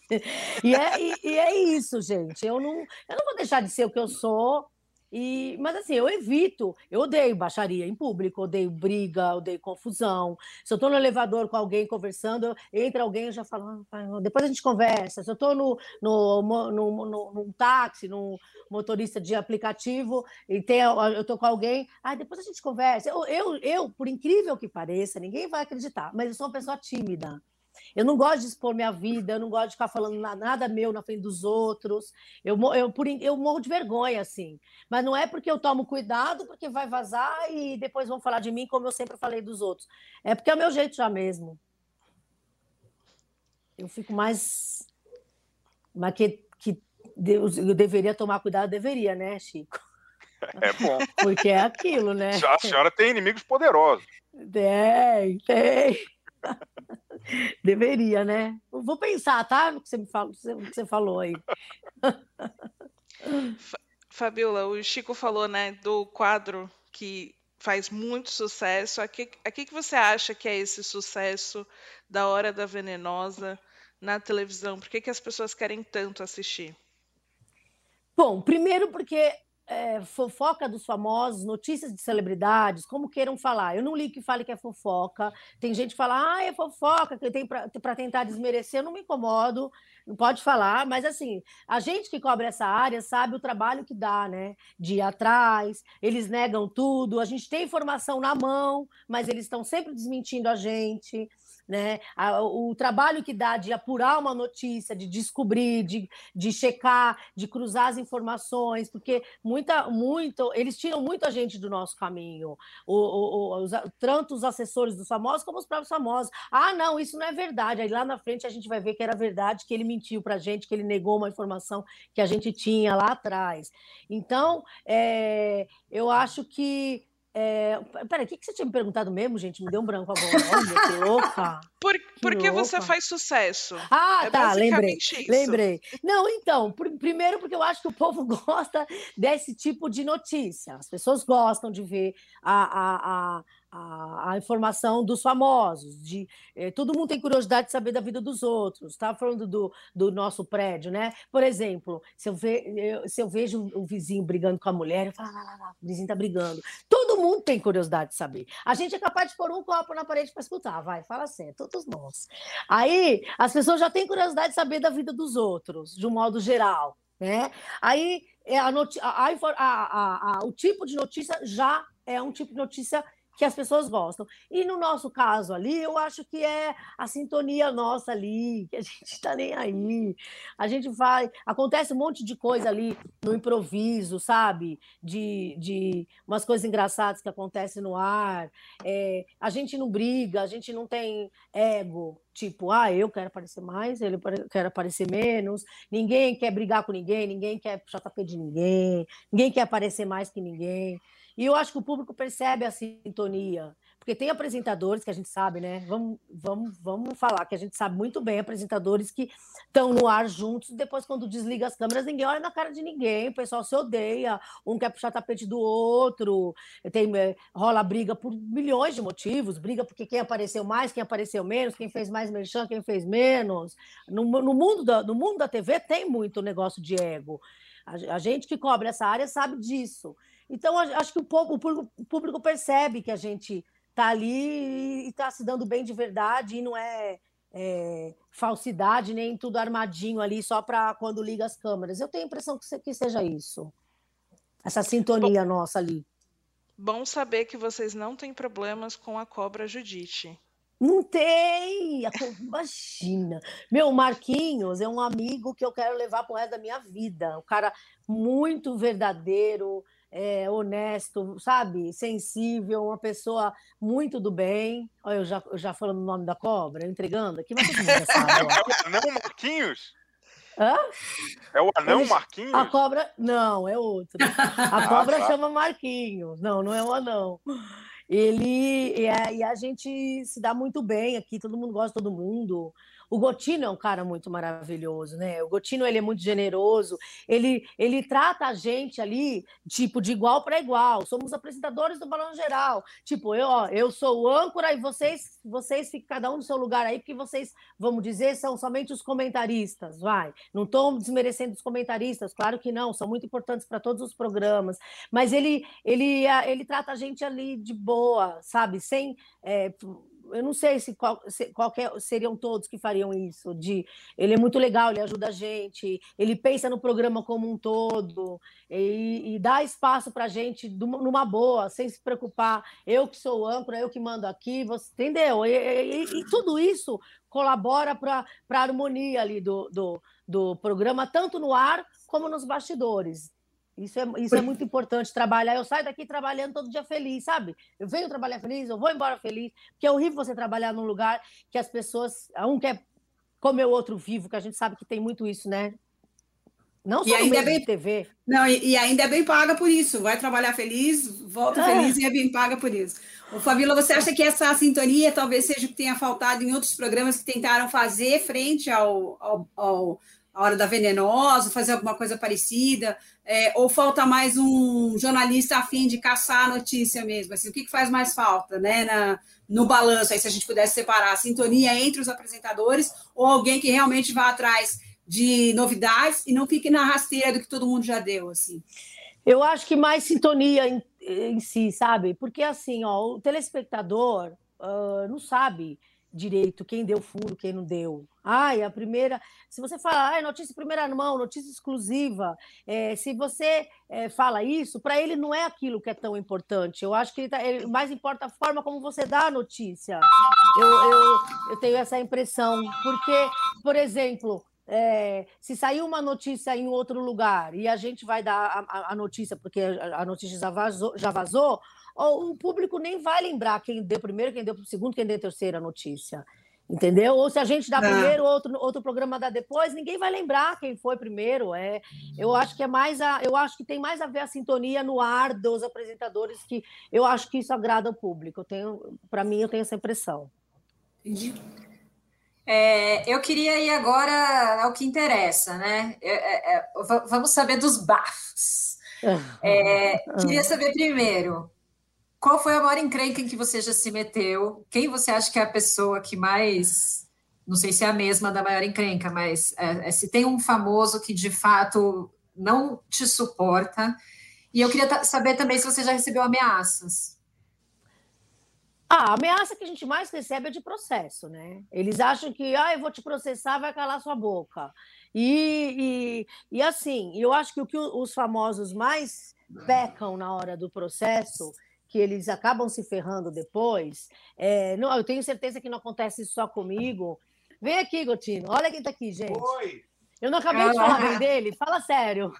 e, é, e, e, é isso, gente. Eu não, eu não vou deixar de ser o que eu sou. E, mas assim, eu evito, eu odeio baixaria em público, odeio briga, odeio confusão. Se eu estou no elevador com alguém conversando, entra alguém, eu já falo, ah, depois a gente conversa. Se eu estou no, no, no, no, num táxi, num motorista de aplicativo, e tem, eu estou com alguém, ah, depois a gente conversa. Eu, eu, eu, por incrível que pareça, ninguém vai acreditar, mas eu sou uma pessoa tímida. Eu não gosto de expor minha vida, eu não gosto de ficar falando nada meu na frente dos outros. Eu, eu, por, eu morro de vergonha, assim. Mas não é porque eu tomo cuidado, porque vai vazar e depois vão falar de mim como eu sempre falei dos outros. É porque é o meu jeito já mesmo. Eu fico mais. Mas que, que Deus, eu deveria tomar cuidado, deveria, né, Chico? É bom. Porque é aquilo, né? A senhora tem inimigos poderosos. Tem, tem. Deveria, né? Vou pensar, tá? No que você me falou, que você falou aí. Fabiola, o Chico falou, né, do quadro que faz muito sucesso. A que, a que, que você acha que é esse sucesso da Hora da Venenosa na televisão? Por que, que as pessoas querem tanto assistir? Bom, primeiro porque é, fofoca dos famosos, notícias de celebridades, como queiram falar. Eu não li que fale que é fofoca. Tem gente que fala, ah, é fofoca, que tem para tentar desmerecer. Eu não me incomodo, não pode falar, mas assim, a gente que cobre essa área sabe o trabalho que dá, né? De ir atrás, eles negam tudo, a gente tem informação na mão, mas eles estão sempre desmentindo a gente né? O trabalho que dá de apurar uma notícia, de descobrir, de, de checar, de cruzar as informações, porque muita, muito, eles tiram muita gente do nosso caminho, o, o, os, tanto os assessores dos famosos como os próprios famosos. Ah, não, isso não é verdade. Aí lá na frente a gente vai ver que era verdade, que ele mentiu para a gente, que ele negou uma informação que a gente tinha lá atrás. Então, é, eu acho que é, peraí, o que, que você tinha me perguntado mesmo, gente? Me deu um branco agora. Olha, que louca. Por, porque você faz sucesso. Ah, é tá, lembrei. Isso. Lembrei. Não, então, por, primeiro porque eu acho que o povo gosta desse tipo de notícia. As pessoas gostam de ver a, a, a a, informação dos famosos, de eh, todo mundo tem curiosidade de saber da vida dos outros. Estava falando do, do nosso prédio, né? Por exemplo, se eu, ve, eu, se eu vejo o vizinho brigando com a mulher, eu falo, lá, lá, lá, o vizinho está brigando. Todo mundo tem curiosidade de saber. A gente é capaz de pôr um copo na parede para escutar, vai, fala assim, é todos nós. Aí as pessoas já têm curiosidade de saber da vida dos outros, de um modo geral. Né? Aí a a, a, a, o tipo de notícia já é um tipo de notícia que as pessoas gostam. E no nosso caso ali, eu acho que é a sintonia nossa ali, que a gente está nem aí. A gente vai. Acontece um monte de coisa ali no improviso, sabe? De, de umas coisas engraçadas que acontecem no ar. É, a gente não briga, a gente não tem ego. Tipo, ah, eu quero aparecer mais, ele quer aparecer menos. Ninguém quer brigar com ninguém, ninguém quer puxar de ninguém, ninguém quer aparecer mais que ninguém. E eu acho que o público percebe a sintonia, porque tem apresentadores que a gente sabe, né? Vamos, vamos, vamos falar que a gente sabe muito bem apresentadores que estão no ar juntos, depois, quando desliga as câmeras, ninguém olha na cara de ninguém, o pessoal se odeia, um quer puxar tapete do outro, tem, eh, rola briga por milhões de motivos, briga porque quem apareceu mais, quem apareceu menos, quem fez mais merchan, quem fez menos. No, no, mundo, da, no mundo da TV tem muito negócio de ego. A, a gente que cobre essa área sabe disso. Então, acho que o público, o público percebe que a gente está ali e está se dando bem de verdade e não é, é falsidade nem tudo armadinho ali só para quando liga as câmeras. Eu tenho a impressão que, que seja isso. Essa sintonia bom, nossa ali. Bom saber que vocês não têm problemas com a cobra Judite. Não tem! Imagina! Meu, Marquinhos é um amigo que eu quero levar para o resto da minha vida. Um cara muito verdadeiro, é, honesto, sabe? Sensível, uma pessoa muito do bem. Olha, eu já, eu já falando o nome da cobra, entregando aqui, mas todo mundo sabe. Não, não, Marquinhos? Hã? É o anão Marquinhos? A cobra. Não, é outro. A Ah, cobra tá. chama Marquinhos. Não, não é o anão. Ele e a, e a gente se dá muito bem aqui, todo mundo gosta de todo mundo. O Gotino é um cara muito maravilhoso, né? O Gotino ele é muito generoso, ele, ele trata a gente ali, tipo, de igual para igual. Somos apresentadores do Balão Geral. Tipo, eu, ó, eu sou o âncora e vocês, vocês ficam cada um no seu lugar aí, porque vocês, vamos dizer, são somente os comentaristas, vai. Não estou desmerecendo os comentaristas, claro que não, são muito importantes para todos os programas, mas ele, ele, ele trata a gente ali de boa, sabe? Sem. é, eu não sei se, qual, se qualquer, seriam todos que fariam isso. De, ele é muito legal, ele ajuda a gente, ele pensa no programa como um todo e, e dá espaço para a gente numa boa, sem se preocupar. Eu que sou âncora, eu que mando aqui, você entendeu? E, e- e tudo isso colabora para a harmonia ali do, do, do programa, tanto no ar como nos bastidores. Isso é, isso é muito importante, trabalhar. Eu saio daqui trabalhando todo dia feliz, sabe? Eu venho trabalhar feliz, eu vou embora feliz, porque é horrível você trabalhar num lugar que as pessoas, um quer comer o outro vivo, que a gente sabe que tem muito isso, né? Não E só no ainda é bem- TV. Não, e, e ainda é bem paga por isso. Vai trabalhar feliz, volta Ah. feliz e é bem paga por isso. Ô, Fabíola, você acha que essa sintonia talvez seja o que tenha faltado em outros programas que tentaram fazer frente ao, ao, ao- à Hora da Venenosa, fazer alguma coisa parecida? É, ou falta mais um jornalista a fim de caçar a notícia mesmo? Assim, o que, que faz mais falta né, na, no balanço? Aí, se a gente pudesse separar a sintonia entre os apresentadores ou alguém que realmente vá atrás de novidades e não fique na rasteira do que todo mundo já deu, assim. Eu acho que mais sintonia em, em si, sabe? Porque assim, ó, o telespectador ah, não sabe direito quem deu furo, quem não deu. Ai, a primeira. Se você fala, ai, notícia em primeira mão, notícia exclusiva, é, se você é, fala isso, para ele não é aquilo que é tão importante. Eu acho que ele tá- ele- mais importa a forma como você dá a notícia. Eu, eu, eu tenho essa impressão. Porque, por exemplo, é, se sair uma notícia em outro lugar e a gente vai dar a, a- a notícia, porque a, a notícia já vazou, já vazou, ou o público nem vai lembrar quem deu primeiro, quem deu segundo, quem deu terceira notícia. Entendeu? Ou se a gente dá Ah. primeiro, outro, outro programa dá depois, ninguém vai lembrar quem foi primeiro. É, eu acho que é mais a, eu acho que tem mais a ver a sintonia no ar dos apresentadores que eu acho que isso agrada ao público. Eu tenho, para mim, eu tenho essa impressão. Entendi. É, eu queria ir agora ao que interessa, né? É, é, é, va- vamos saber dos bafos. É, queria saber primeiro, qual foi a maior encrenca em que você já se meteu? Quem você acha que é a pessoa que mais, não sei se é a mesma da maior encrenca, mas é, se tem um famoso que de fato não te suporta. E eu queria saber também se você já recebeu ameaças. Ah, a ameaça que a gente mais recebe é de processo, né? Eles acham que, ah, eu vou te processar, vai calar sua boca. E, e, e assim, eu acho que o que os famosos mais pecam na hora do processo, que eles acabam se ferrando depois, é, não, eu tenho certeza que não acontece só comigo. Vem aqui, Gotino, olha quem tá aqui, gente. Oi! Eu não acabei de falar bem dele, fala sério.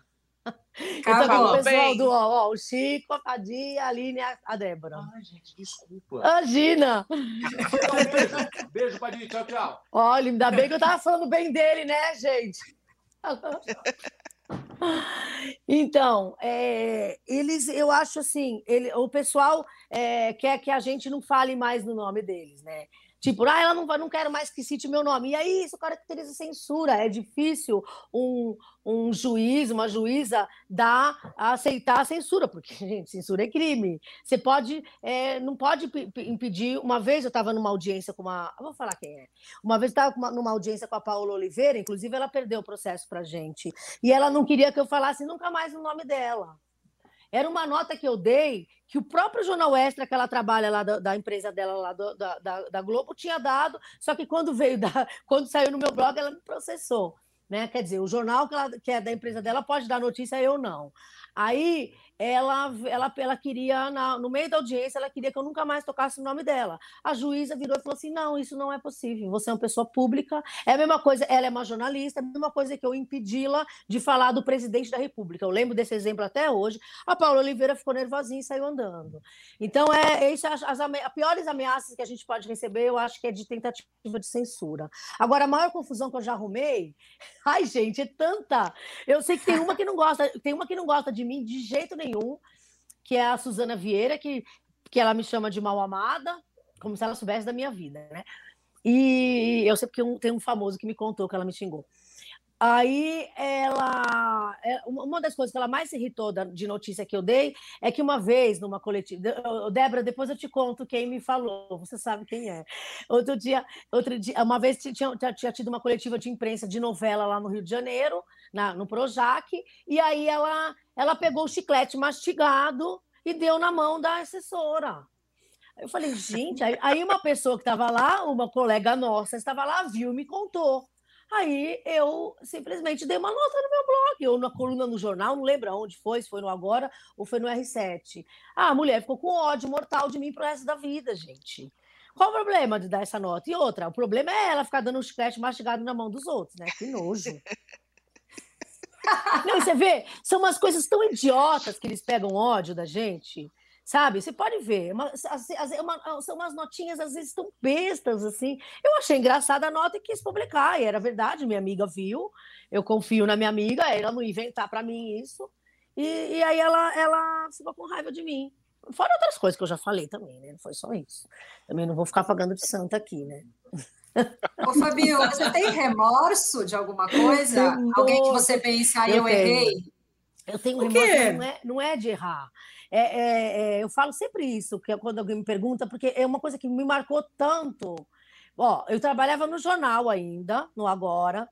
Eu tô com o pessoal bem. do ó, ó, o Chico, a Fadia, a Aline e a- a Débora. Ai, gente, desculpa. Imagina! Então, beijo, beijo, Padinho. Tchau, tchau. Olha, ainda bem que eu tava falando bem dele, né, gente? Então, é, eles, eu acho assim, ele, o pessoal é, quer que a gente não fale mais no nome deles, né? Tipo, ah, ela não, vai- não quero mais que cite meu nome. E aí isso caracteriza censura. É difícil um, um juiz, uma juíza, dar, aceitar a censura, porque, gente, censura é crime. Você pode, é, não pode pe- pe- impedir. Uma vez eu estava numa audiência com uma. Vou falar quem é. Uma vez eu estava numa audiência com a Paola Oliveira, inclusive ela perdeu o processo para gente. E ela não queria que eu falasse nunca mais o nome dela. Era uma nota que eu dei que o próprio Jornal Extra, que ela trabalha lá da, da empresa dela, lá do- da, da, Globo, tinha dado, só que quando veio da, quando saiu no meu blog, ela me processou. Né? Quer dizer, o jornal que, ela, que é da empresa dela pode dar notícia, eu não. Aí ela, ela, ela queria, na, no meio da audiência, ela queria que eu nunca mais tocasse o nome dela. A juíza virou e falou assim: não, isso não é possível, você é uma pessoa pública, é a mesma coisa, ela é uma jornalista, é a mesma coisa que eu impedi-la de falar do presidente da República. Eu lembro desse exemplo até hoje. A Paula Oliveira ficou nervosinha e saiu andando. Então, é, é isso, as, as, piores ameaças que a gente pode receber, eu acho que é de tentativa de censura. Agora, a maior confusão que eu já arrumei, ai, gente, é tanta. Eu sei que tem uma que não gosta, tem uma que não gosta de mim de jeito nenhum, que é a Suzana Vieira, que, que ela me chama de mal amada, como se ela soubesse da minha vida, né? E eu sei porque um, tem um famoso que me contou que ela me xingou. Aí ela. é, Uma das coisas que ela mais se irritou de notícia que eu dei é que uma vez, numa coletiva. Débora, depois eu te conto quem me falou, você sabe quem é. Outro dia, outro dia uma vez tinha, tinha, tinha tido uma coletiva de imprensa de novela lá no Rio de Janeiro, na, no Projac, e aí ela, ela pegou o chiclete mastigado e deu na mão da assessora. Eu falei, gente, aí, uma pessoa que estava lá, uma colega nossa, estava lá, viu me contou. Aí eu simplesmente dei uma nota no meu blog, ou na coluna no jornal, não lembro onde foi, se foi no Agora ou foi no R7. Ah, a mulher ficou com ódio mortal de mim pro resto da vida, gente. Qual o problema de dar essa nota? E outra, o problema é ela ficar dando um chiclete mastigado na mão dos outros, né? Que nojo. Não, você vê, são umas coisas tão idiotas que eles pegam ódio da gente, sabe? Você pode ver, uma- as- as- é uma- são umas notinhas às vezes tão bestas assim. Eu achei engraçada a nota e quis publicar, e era verdade, minha amiga viu, eu confio na minha amiga, ela não inventar para mim isso, e, e aí ela, ela ficou com raiva de mim. Fora outras coisas que eu já falei também, né? Não foi só isso. Também não vou ficar pagando de santa aqui, né? Ô, Fabio, você tem remorso de alguma coisa? Alguém que você pensa, aí eu, eu errei? Eu tenho remorso, não é, não é de errar. É, é- é, eu falo sempre isso, que é quando alguém me pergunta, porque é uma coisa que me marcou tanto. Ó, eu trabalhava no jornal ainda, no Agora,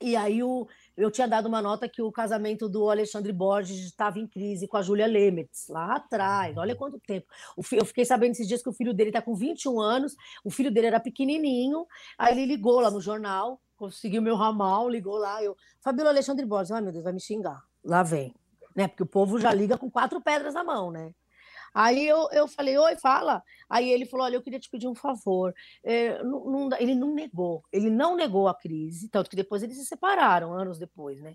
e aí o, eu tinha dado uma nota que o casamento do Alexandre Borges estava em crise com a Júlia Lemertz, lá atrás, olha quanto tempo. Eu fiquei sabendo esses dias que o filho dele está com 21 anos, o filho dele era pequenininho, aí ele ligou lá no jornal, conseguiu meu ramal, ligou lá, eu, Fabíola Alexandre Borges, ai meu Deus, vai me xingar, lá vem, né? Porque o povo já liga com quatro pedras na mão, né? Aí eu, eu falei, oi, fala. Aí ele falou: olha, eu queria te pedir um favor. É, não- não ele não negou, ele não negou a crise, tanto que depois eles se separaram, anos depois, né?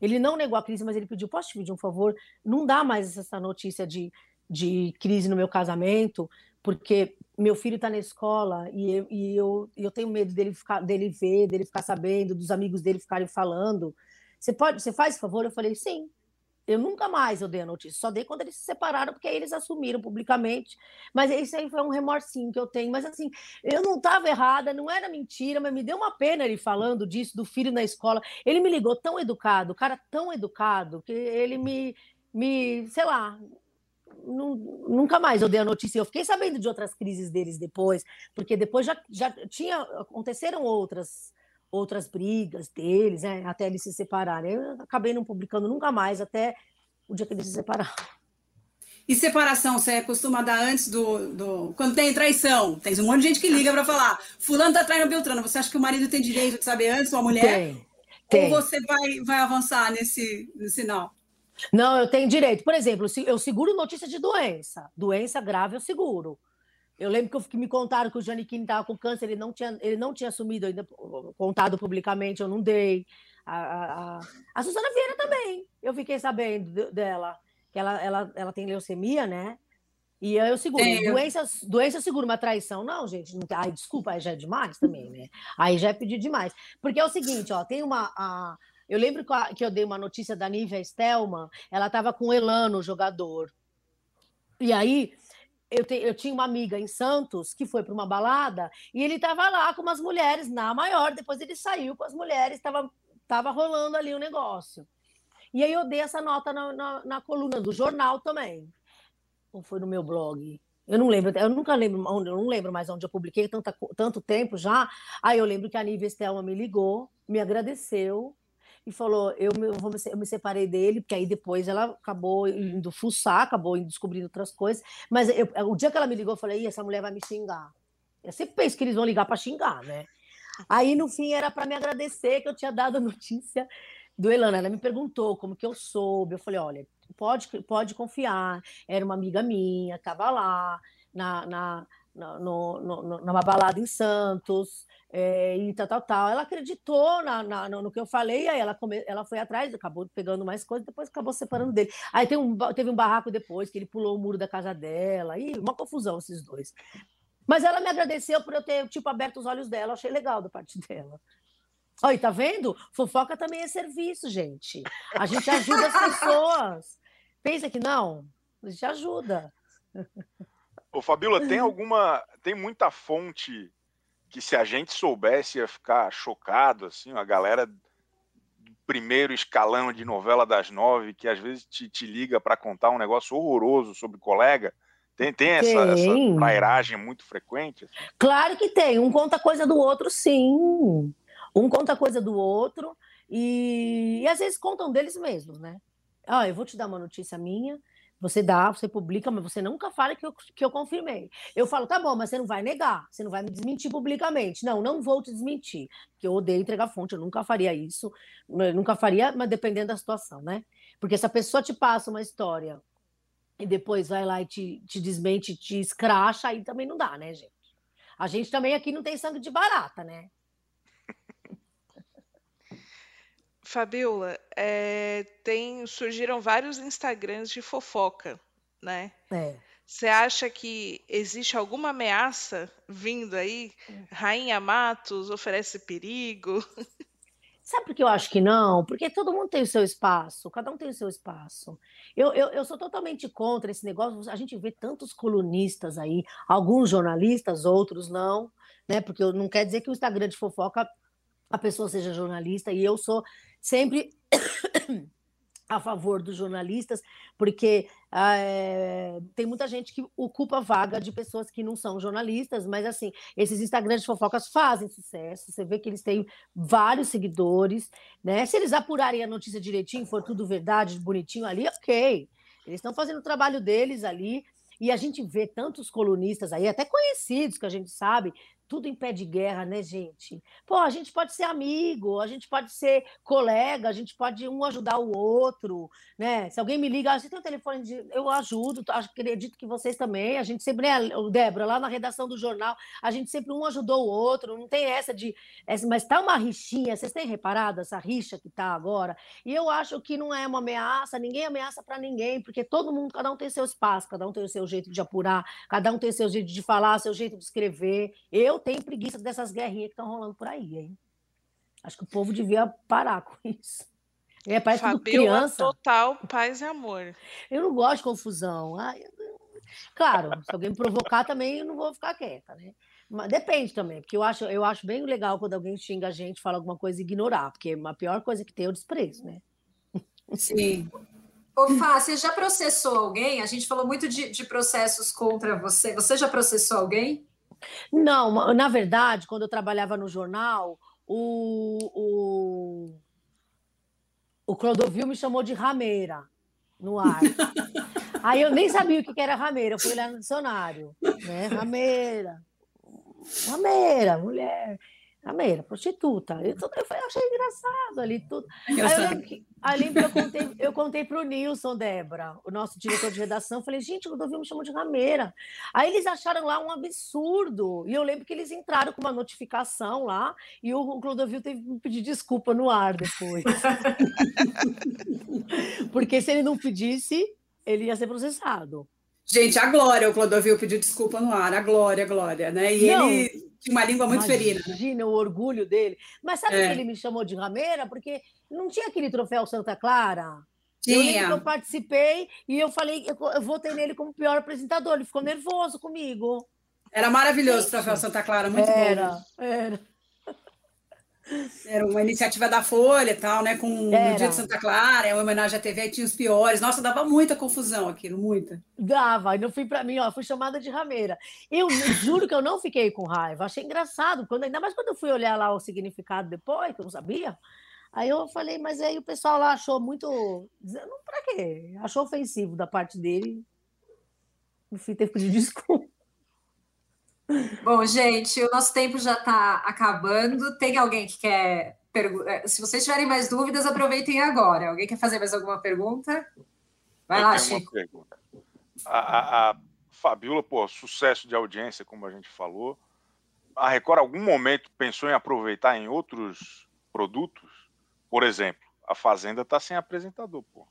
Ele não negou a crise, mas ele pediu: posso te pedir um favor? Não dá mais essa notícia de, de crise no meu casamento, porque meu filho está na escola e eu, e eu, eu tenho medo dele, ficar, dele ver, dele ficar sabendo, dos amigos dele ficarem falando. Você pode, você faz favor? Eu falei: sim. Eu nunca mais eu dei a notícia, só dei quando eles se separaram, porque aí eles assumiram publicamente. Mas isso aí foi um remorsinho que eu tenho. Mas assim, eu não estava errada, não era mentira, mas me deu uma pena ele falando disso, do filho na escola. Ele me ligou tão educado, cara tão educado, que ele me, me sei lá, nu- nunca mais eu dei a notícia. Eu fiquei sabendo de outras crises deles depois, porque depois já, já tinha, aconteceram outras outras brigas deles, né, até eles se separarem. Eu acabei não publicando nunca mais, até o dia que eles se separaram. E separação, você costuma dar antes do, do. Quando tem traição, tem um monte de gente que liga para falar: Fulano tá traindo Beltrano. Você acha que o marido tem direito de saber antes, ou a mulher? Tem, tem. Ou você vai, vai avançar nesse, nesse não? Não, eu tenho direito. Por exemplo, eu seguro notícia de doença. Doença grave eu seguro. Eu lembro que, eu- que me contaram que o Giannichini estava com câncer, ele não tinha, ele não tinha assumido ainda, contado publicamente, eu não dei. A, a, a- a Suzana Vieira também, eu fiquei sabendo de- dela, que ela, ela, ela tem leucemia, né? E eu seguro. Tenho. Doença, doença eu seguro, uma traição, não, gente. Não, ai, desculpa, aí já é demais também, né? Aí já é pedir demais. Porque é o seguinte, ó, tem uma. a- eu lembro que a- que eu dei uma notícia da Nívia Stelman, ela estava com o Elano, o jogador. E aí eu, te- eu tinha uma amiga em Santos que foi para uma balada e ele estava lá com umas mulheres na maior. Depois ele saiu com as mulheres, estava tava rolando ali o negócio. E aí eu dei essa nota na, na, na coluna do jornal também. Ou foi no meu blog? Eu não lembro, eu nunca lembro, eu não lembro mais onde eu publiquei tanto tempo já. Aí eu lembro que a Nívia Estelma me ligou, me agradeceu e falou: eu me, eu me separei dele, porque aí depois ela acabou indo fuçar, acabou indo descobrindo outras coisas. Mas eu- o dia que ela me ligou, eu falei: essa mulher vai me xingar. Eu sempre penso que eles vão ligar para xingar, né? Aí no fim era para me agradecer que eu tinha dado a notícia do Elana. Ela me perguntou como que eu soube. Eu falei: olha, pode, pode confiar. Era uma amiga minha, estava lá na, na, no, no, numa balada em Santos, é, e tal, tal, tal. Ela acreditou na, na, no que eu falei, aí ela, come, ela foi atrás, acabou pegando mais coisas, depois acabou separando dele. Aí tem um, teve um barraco depois, que ele pulou o muro da casa dela, e uma confusão esses dois. Mas ela me agradeceu por eu ter, tipo, aberto os olhos dela, achei legal da parte dela. Olha, tá vendo? Fofoca também é serviço, gente. A gente ajuda as pessoas. Pensa que não? A gente ajuda. Ô, Fabíola, tem alguma. Tem muita fonte que se a gente soubesse ia ficar chocado, assim, a galera do primeiro escalão de novela das nove, que às vezes te, te liga para contar um negócio horroroso sobre colega. Tem, tem, essa, essa prairagem muito frequente? Assim? Claro que tem. Um conta coisa do outro, sim. Um conta coisa do outro e, e às vezes contam deles mesmos, né? Ah, eu vou te dar uma notícia minha, você dá, você publica, mas você nunca fala que eu, que eu confirmei. Eu falo, tá bom, mas você não vai negar, você não vai me desmentir publicamente. Não, não vou te desmentir, porque eu odeio entregar fonte, eu nunca faria isso, eu nunca faria, mas dependendo da situação, né? Porque se a pessoa te passa uma história e depois vai lá e te, te desmente, te escracha, aí também não dá, né, gente? A gente também aqui não tem sangue de barata, né? Fabiola, é, tem, surgiram vários Instagrams de fofoca, né? É. Você acha que existe alguma ameaça vindo aí? Rainha Matos oferece perigo? Sabe por que eu acho que não? Porque todo mundo tem o seu espaço, cada um tem o seu espaço. Eu, eu, eu sou totalmente contra esse negócio. A gente vê tantos colunistas aí, alguns jornalistas, outros não, né? Porque não quer dizer que o Instagram de fofoca a pessoa seja jornalista, e eu sou sempre a favor dos jornalistas, porque é, tem muita gente que ocupa vaga de pessoas que não são jornalistas, mas assim, esses Instagrams de fofocas fazem sucesso, você vê que eles têm vários seguidores, né? Se eles apurarem a notícia direitinho, for tudo verdade, bonitinho ali, ok. Eles estão fazendo o trabalho deles ali, e a gente vê tantos colunistas aí, até conhecidos que a gente sabe, tudo em pé de guerra, né, gente? Pô, a gente pode ser amigo, a gente pode ser colega, a gente pode um ajudar o outro, né? Se alguém me liga, ah, você tem um telefone de. Eu ajudo, acredito que vocês também. A gente sempre, né, Débora, lá na redação do jornal, a gente sempre um ajudou o outro, não tem essa de. Mas tá uma rixinha, vocês têm reparado essa rixa que tá agora? E eu acho que não é uma ameaça, ninguém ameaça para ninguém, porque todo mundo, cada um tem seu espaço, cada um tem o seu jeito de apurar, cada um tem seu jeito de falar, seu jeito de escrever. Eu tenho preguiça dessas guerrinhas que estão rolando por aí, hein? Acho que o povo devia parar com isso. É, parece Fabiola, criança. total paz e amor. Eu não gosto de confusão. Ai, claro, se alguém me provocar também, eu não vou ficar quieta, né? Mas depende também, porque eu acho, eu acho bem legal quando alguém xinga a gente, fala alguma coisa e ignorar, porque a pior coisa que tem é o desprezo, né? Sim. Ô, Fá, você já processou alguém? A gente falou muito de, de processos contra você. Você já processou alguém? Não, na verdade, quando eu trabalhava no jornal, o, o, o Clodovil me chamou de rameira no ar. Aí eu nem sabia o que era rameira, eu fui olhar no dicionário. Né? Rameira. Rameira, mulher. Rameira, prostituta. Eu, eu achei engraçado ali tudo. Engraçado. Aí eu lembro eu contei, eu contei para o Nilson, Débora, o nosso diretor de redação, falei, gente, o Clodovil me chamou de rameira. Aí eles acharam lá um absurdo. E eu lembro que eles entraram com uma notificação lá e o, o Clodovil teve que pedir desculpa no ar depois. Porque se ele não pedisse, ele ia ser processado. Gente, a Glória, o Clodovil pediu desculpa no ar, a Glória, a Glória, né? E não. ele tinha uma língua muito Imagina ferida. Imagina o orgulho dele. Mas sabe é. que ele me chamou de rameira? Porque não tinha aquele troféu Santa Clara? Tinha. Eu, eu participei e eu falei, eu, eu votei nele como pior apresentador. Ele ficou nervoso comigo. Era maravilhoso o troféu Santa Clara, muito era, bom. Era, era. Era uma iniciativa da Folha e tal, né? Com Era. no dia de Santa Clara, é uma homenagem à TV, tinha os piores. Nossa, dava muita confusão aquilo, muita. Dava, e não fui para mim, ó, fui chamada de rameira. Eu juro que eu não fiquei com raiva, achei engraçado, quando, ainda mais quando eu fui olhar lá o significado depois, que eu não sabia. Aí eu falei, mas aí o pessoal lá achou muito. Não, pra quê? Achou ofensivo da parte dele. No fim, teve que pedir desculpa. Bom, gente, o nosso tempo já está acabando. Tem alguém que quer perguntar? Se vocês tiverem mais dúvidas, aproveitem agora. Alguém quer fazer mais alguma pergunta? Vai Eu lá, Chico. A, a, a Fabiola, pô, sucesso de audiência, como a gente falou. A Record, algum momento, pensou em aproveitar em outros produtos? Por exemplo, a Fazenda está sem apresentador, pô.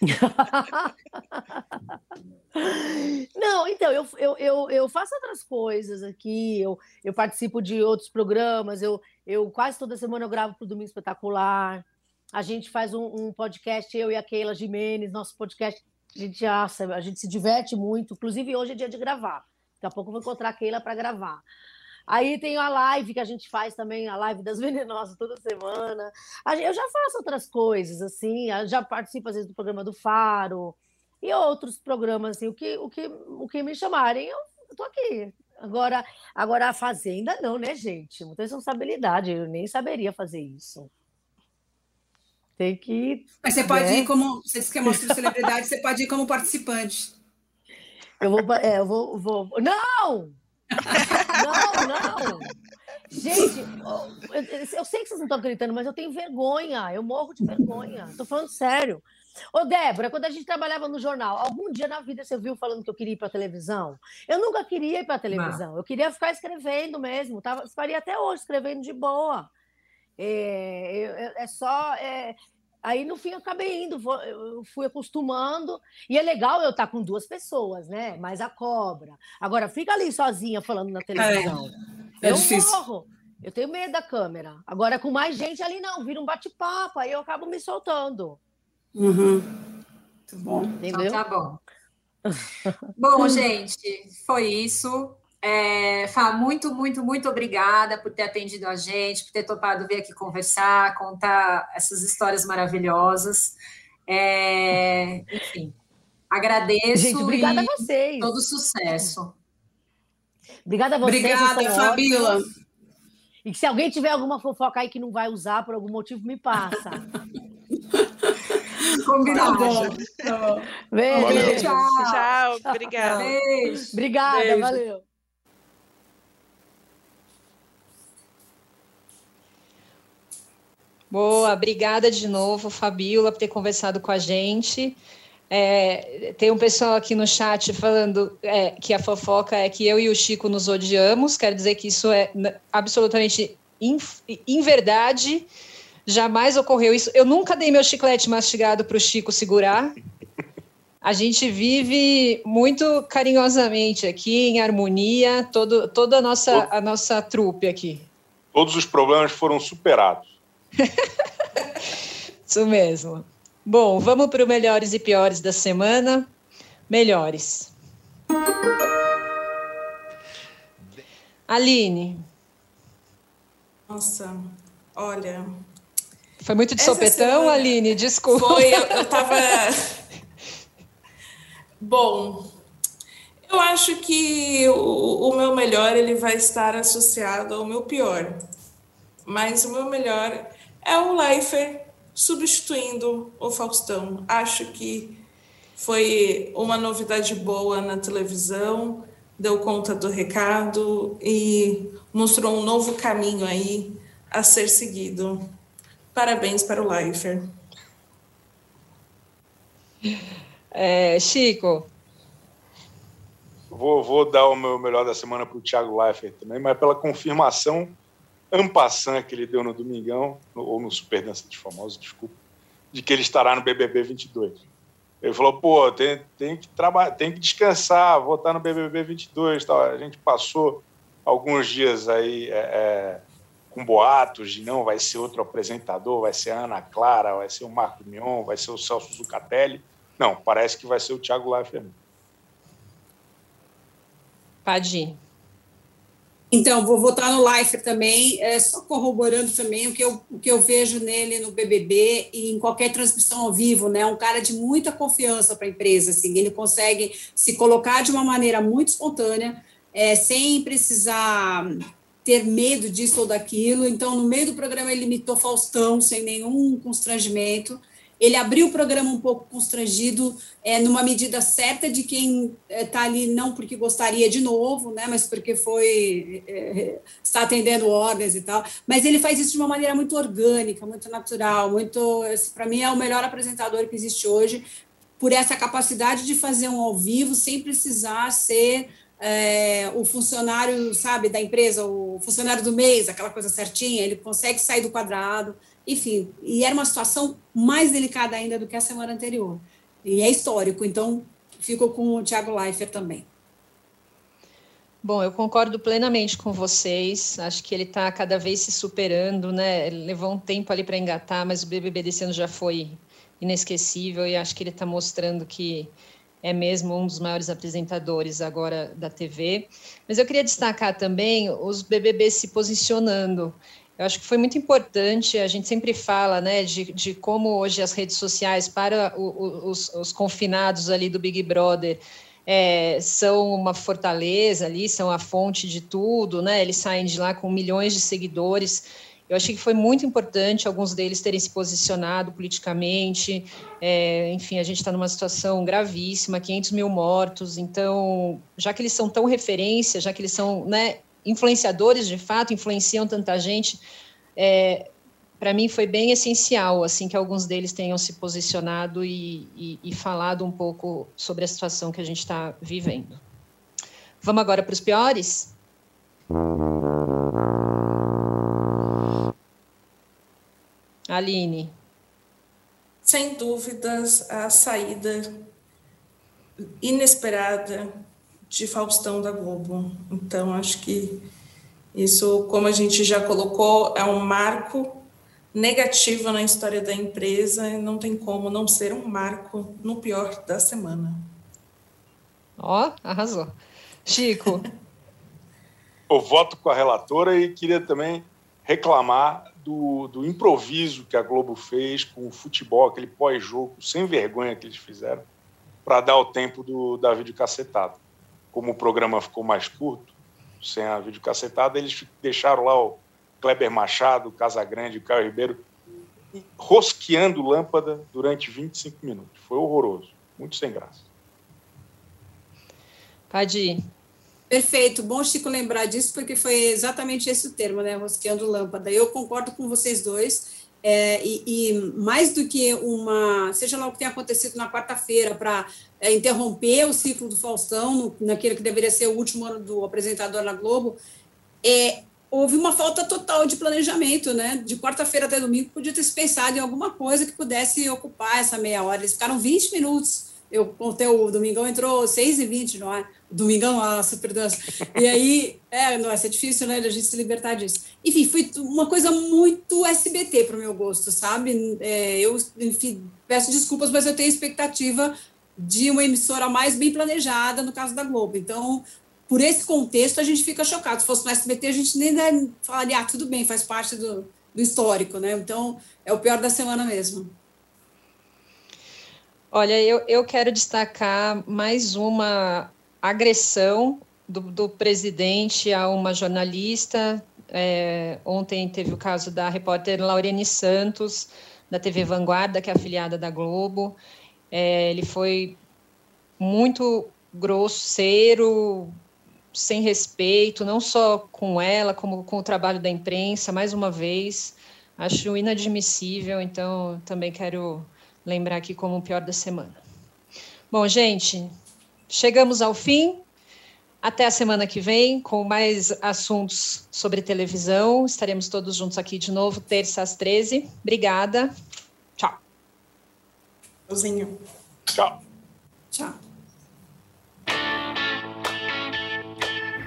Não, então, eu, eu, eu, eu faço outras coisas aqui, eu, eu participo de outros programas, eu, eu quase toda semana eu gravo para o Domingo Espetacular. A gente faz um, um podcast, eu e a Keila Jimenez, nosso podcast, a gente, a gente se diverte muito, inclusive hoje é dia de gravar. Daqui a pouco eu vou encontrar a Keila para gravar. Aí tem a live que a gente faz também, a live das venenosas toda semana. Eu já faço outras coisas, assim, já participo às vezes do programa do Faro e outros programas, assim, o que, o que, o que me chamarem, eu tô aqui. Agora, agora a Fazenda não, né, gente? Muita responsabilidade, eu nem saberia fazer isso. Tem que. Mas você pode né? ir como. Você disse que é celebridade, você pode ir como participante. Eu vou. É, eu vou, vou. Não! Não! Gente, eu, sei que vocês não estão acreditando, mas eu tenho vergonha. Eu morro de vergonha. Tô falando sério. Ô, Débora, quando a gente trabalhava no jornal, algum dia na vida você viu falando que eu queria ir para televisão? Eu nunca queria ir para televisão. Eu queria ficar escrevendo mesmo. Tava, faria até hoje escrevendo de boa. É, eu- é só. é, Aí no fim eu acabei indo, eu fui acostumando. E é legal eu estar com duas pessoas, né? Mais a cobra. Agora, fica ali sozinha falando na televisão. é eu difícil. morro. Eu tenho medo da câmera. Agora, com mais gente ali, não, vira um bate-papo, aí eu acabo me soltando. Uhum. Muito bom. Entendeu? Então, tá bom. Bom, gente, foi isso. É, Fá, muito, muito, muito obrigada por ter atendido a gente, por ter topado vir aqui conversar, contar essas histórias maravilhosas. É, enfim, agradeço. Gente, obrigada e a vocês. Todo sucesso. Obrigada a vocês. Obrigada, Fabíola. ótimos. E se alguém tiver alguma fofoca aí que não vai usar por algum motivo, me passa. Combinado. Tá bom. Tá bom. Beijo. Valeu. Tchau. Tchau, obrigada. Beijo. Obrigada, Beijo. valeu. Boa, obrigada de novo, Fabiola, por ter conversado com a gente. É, tem um pessoal aqui no chat falando é, que a fofoca é que eu e o Chico nos odiamos. Quero dizer que isso é absolutamente inverdade. Jamais ocorreu isso. Eu nunca dei meu chiclete mastigado para o Chico segurar. A gente vive muito carinhosamente aqui, em harmonia, todo, toda a nossa, a nossa trupe aqui. Todos os problemas foram superados. Isso mesmo. Bom, vamos para o melhores e piores da semana. Melhores. Aline, Nossa, olha. foi muito de sopetão, semana Aline? Desculpa. Foi, eu, eu tava. Bom, eu acho que o, o meu melhor ele vai estar associado ao meu pior. Mas o meu melhor é o Leifert substituindo o Faustão. Acho que foi uma novidade boa na televisão, deu conta do recado e mostrou um novo caminho aí a ser seguido. Parabéns para o Leifert. É, Chico, Vou, vou dar o meu melhor da semana para o Thiago Leifert também, mas pela confirmação ampassã que ele deu no Domingão, ou no Super Dança dos Famosos, desculpa, de que ele estará no BBB 22. Ele falou, pô, tem, tem, que, trabalhar, tem que descansar, vou estar no BBB 22. Tal. A gente passou alguns dias aí é, é, com boatos de não, vai ser outro apresentador, vai ser a Ana Clara, vai ser o Marco Mion, vai ser o Celso Zucatelli. Não, parece que vai ser o Thiago Leifert. mesmo. Então, vou votar no Leifert também, é, só corroborando também o que, eu, o que eu vejo nele no BBB e em qualquer transmissão ao vivo, né? Um cara de muita confiança para a empresa, assim, ele consegue se colocar de uma maneira muito espontânea, é, sem precisar ter medo disso ou daquilo. Então, no meio do programa, ele imitou Faustão sem nenhum constrangimento. Ele abriu o programa um pouco constrangido, é, numa medida certa de quem está ali não porque gostaria de novo, né, mas porque foi é, está atendendo ordens e tal. Mas ele faz isso de uma maneira muito orgânica, muito natural, muito. Para mim é o melhor apresentador que existe hoje. por essa capacidade de fazer um ao vivo sem precisar ser é, o funcionário, sabe, da empresa, o funcionário do mês, aquela coisa certinha, ele consegue sair do quadrado, enfim. E era uma situação mais delicada ainda do que a semana anterior. E é histórico, então fico com o Thiago Leifert também. Bom, eu concordo plenamente com vocês. Acho que ele está cada vez se superando, né? Ele levou um tempo ali para engatar, mas o BBB desse ano já foi inesquecível e acho que ele está mostrando que é mesmo um dos maiores apresentadores agora da TV. Mas eu queria destacar também os BBB se posicionando. Eu acho que foi muito importante, a gente sempre fala né, de, de como hoje as redes sociais para o, os, os, confinados ali do Big Brother é, são uma fortaleza ali, são a fonte de tudo, né? Eles saem de lá com milhões de seguidores. Eu achei que foi muito importante alguns deles terem se posicionado politicamente. É, enfim, a gente está numa situação gravíssima, 500 mil mortos. Então, já que eles são tão referência, já que eles são né, influenciadores de fato, influenciam tanta gente, é, para mim foi bem essencial assim que alguns deles tenham se posicionado e, e, e falado um pouco sobre a situação que a gente está vivendo. Vamos agora para os piores? Aline. Sem dúvidas, a saída inesperada de Faustão da Globo. Então, acho que isso, como a gente já colocou, é um marco negativo na história da empresa e não tem como não ser um marco no pior da semana. Ó, oh, arrasou. Chico. Eu voto com a relatora e queria também reclamar do, do improviso que a Globo fez com o futebol, aquele pós-jogo sem vergonha que eles fizeram, para dar o tempo do, da videocacetada. Como o programa ficou mais curto, sem a videocacetada, eles deixaram lá o Kleber Machado, o Casagrande, o Caio Ribeiro rosqueando lâmpada durante 25 minutos. Foi horroroso, muito sem graça. Pode Perfeito, bom Chico lembrar disso, porque foi exatamente esse o termo, né? Rosqueando lâmpada. Eu concordo com vocês dois, é, e, e, mais do que uma, seja lá o que tenha acontecido na quarta-feira, para é, interromper o ciclo do Faustão, no, naquele que deveria ser o último ano do apresentador na Globo, é, houve uma falta total de planejamento, né? De quarta-feira até domingo, podia ter se pensado em alguma coisa que pudesse ocupar essa meia hora. Eles ficaram 20 minutos eu contei o Domingão entrou 6 e 20 no ar. Domingão, a super dança. E aí, é, não, é difícil, né, a gente se libertar disso. Enfim, foi uma coisa muito SBT para o meu gosto, sabe? É, eu, enfim, peço desculpas, mas eu tenho expectativa de uma emissora mais bem planejada, no caso da Globo. Então, por esse contexto, a gente fica chocado. Se fosse no SBT, a gente nem falaria, ah, tudo bem, faz parte do, do histórico, né? Então, é o pior da semana mesmo. Olha, eu, eu quero destacar mais uma agressão do, do presidente a uma jornalista. É, ontem teve o caso da repórter Laurene Santos, da TV Vanguarda, que é afiliada da Globo. É, ele foi muito grosseiro, sem respeito, não só com ela, como com o trabalho da imprensa, mais uma vez. Acho inadmissível, então também quero lembrar aqui como o pior da semana. Bom, gente, chegamos ao fim. Até a semana que vem com mais assuntos sobre televisão. Estaremos todos juntos aqui de novo, terça às 13. Obrigada. Tchau. Tchauzinho. Tchau. Tchau.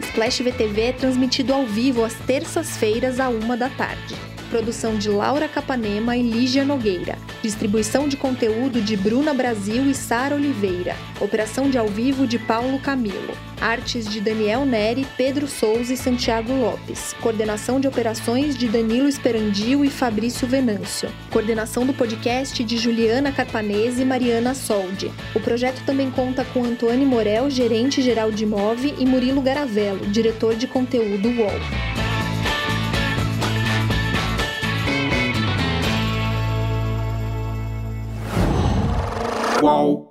Splash VTV é transmitido ao vivo às terças-feiras, à uma da tarde. Produção de Laura Capanema e Lígia Nogueira. Distribuição de conteúdo de Bruna Brasil e Sara Oliveira. Operação de ao vivo de Paulo Camilo. Artes de Daniel Neri, Pedro Souza e Santiago Lopes. Coordenação de operações de Danilo Esperandio e Fabrício Venâncio. Coordenação do podcast de Juliana Carpanese e Mariana Soldi. O projeto também conta com Antônio Morel, gerente geral de Move, e Murilo Garavello, diretor de conteúdo UOL. Qual?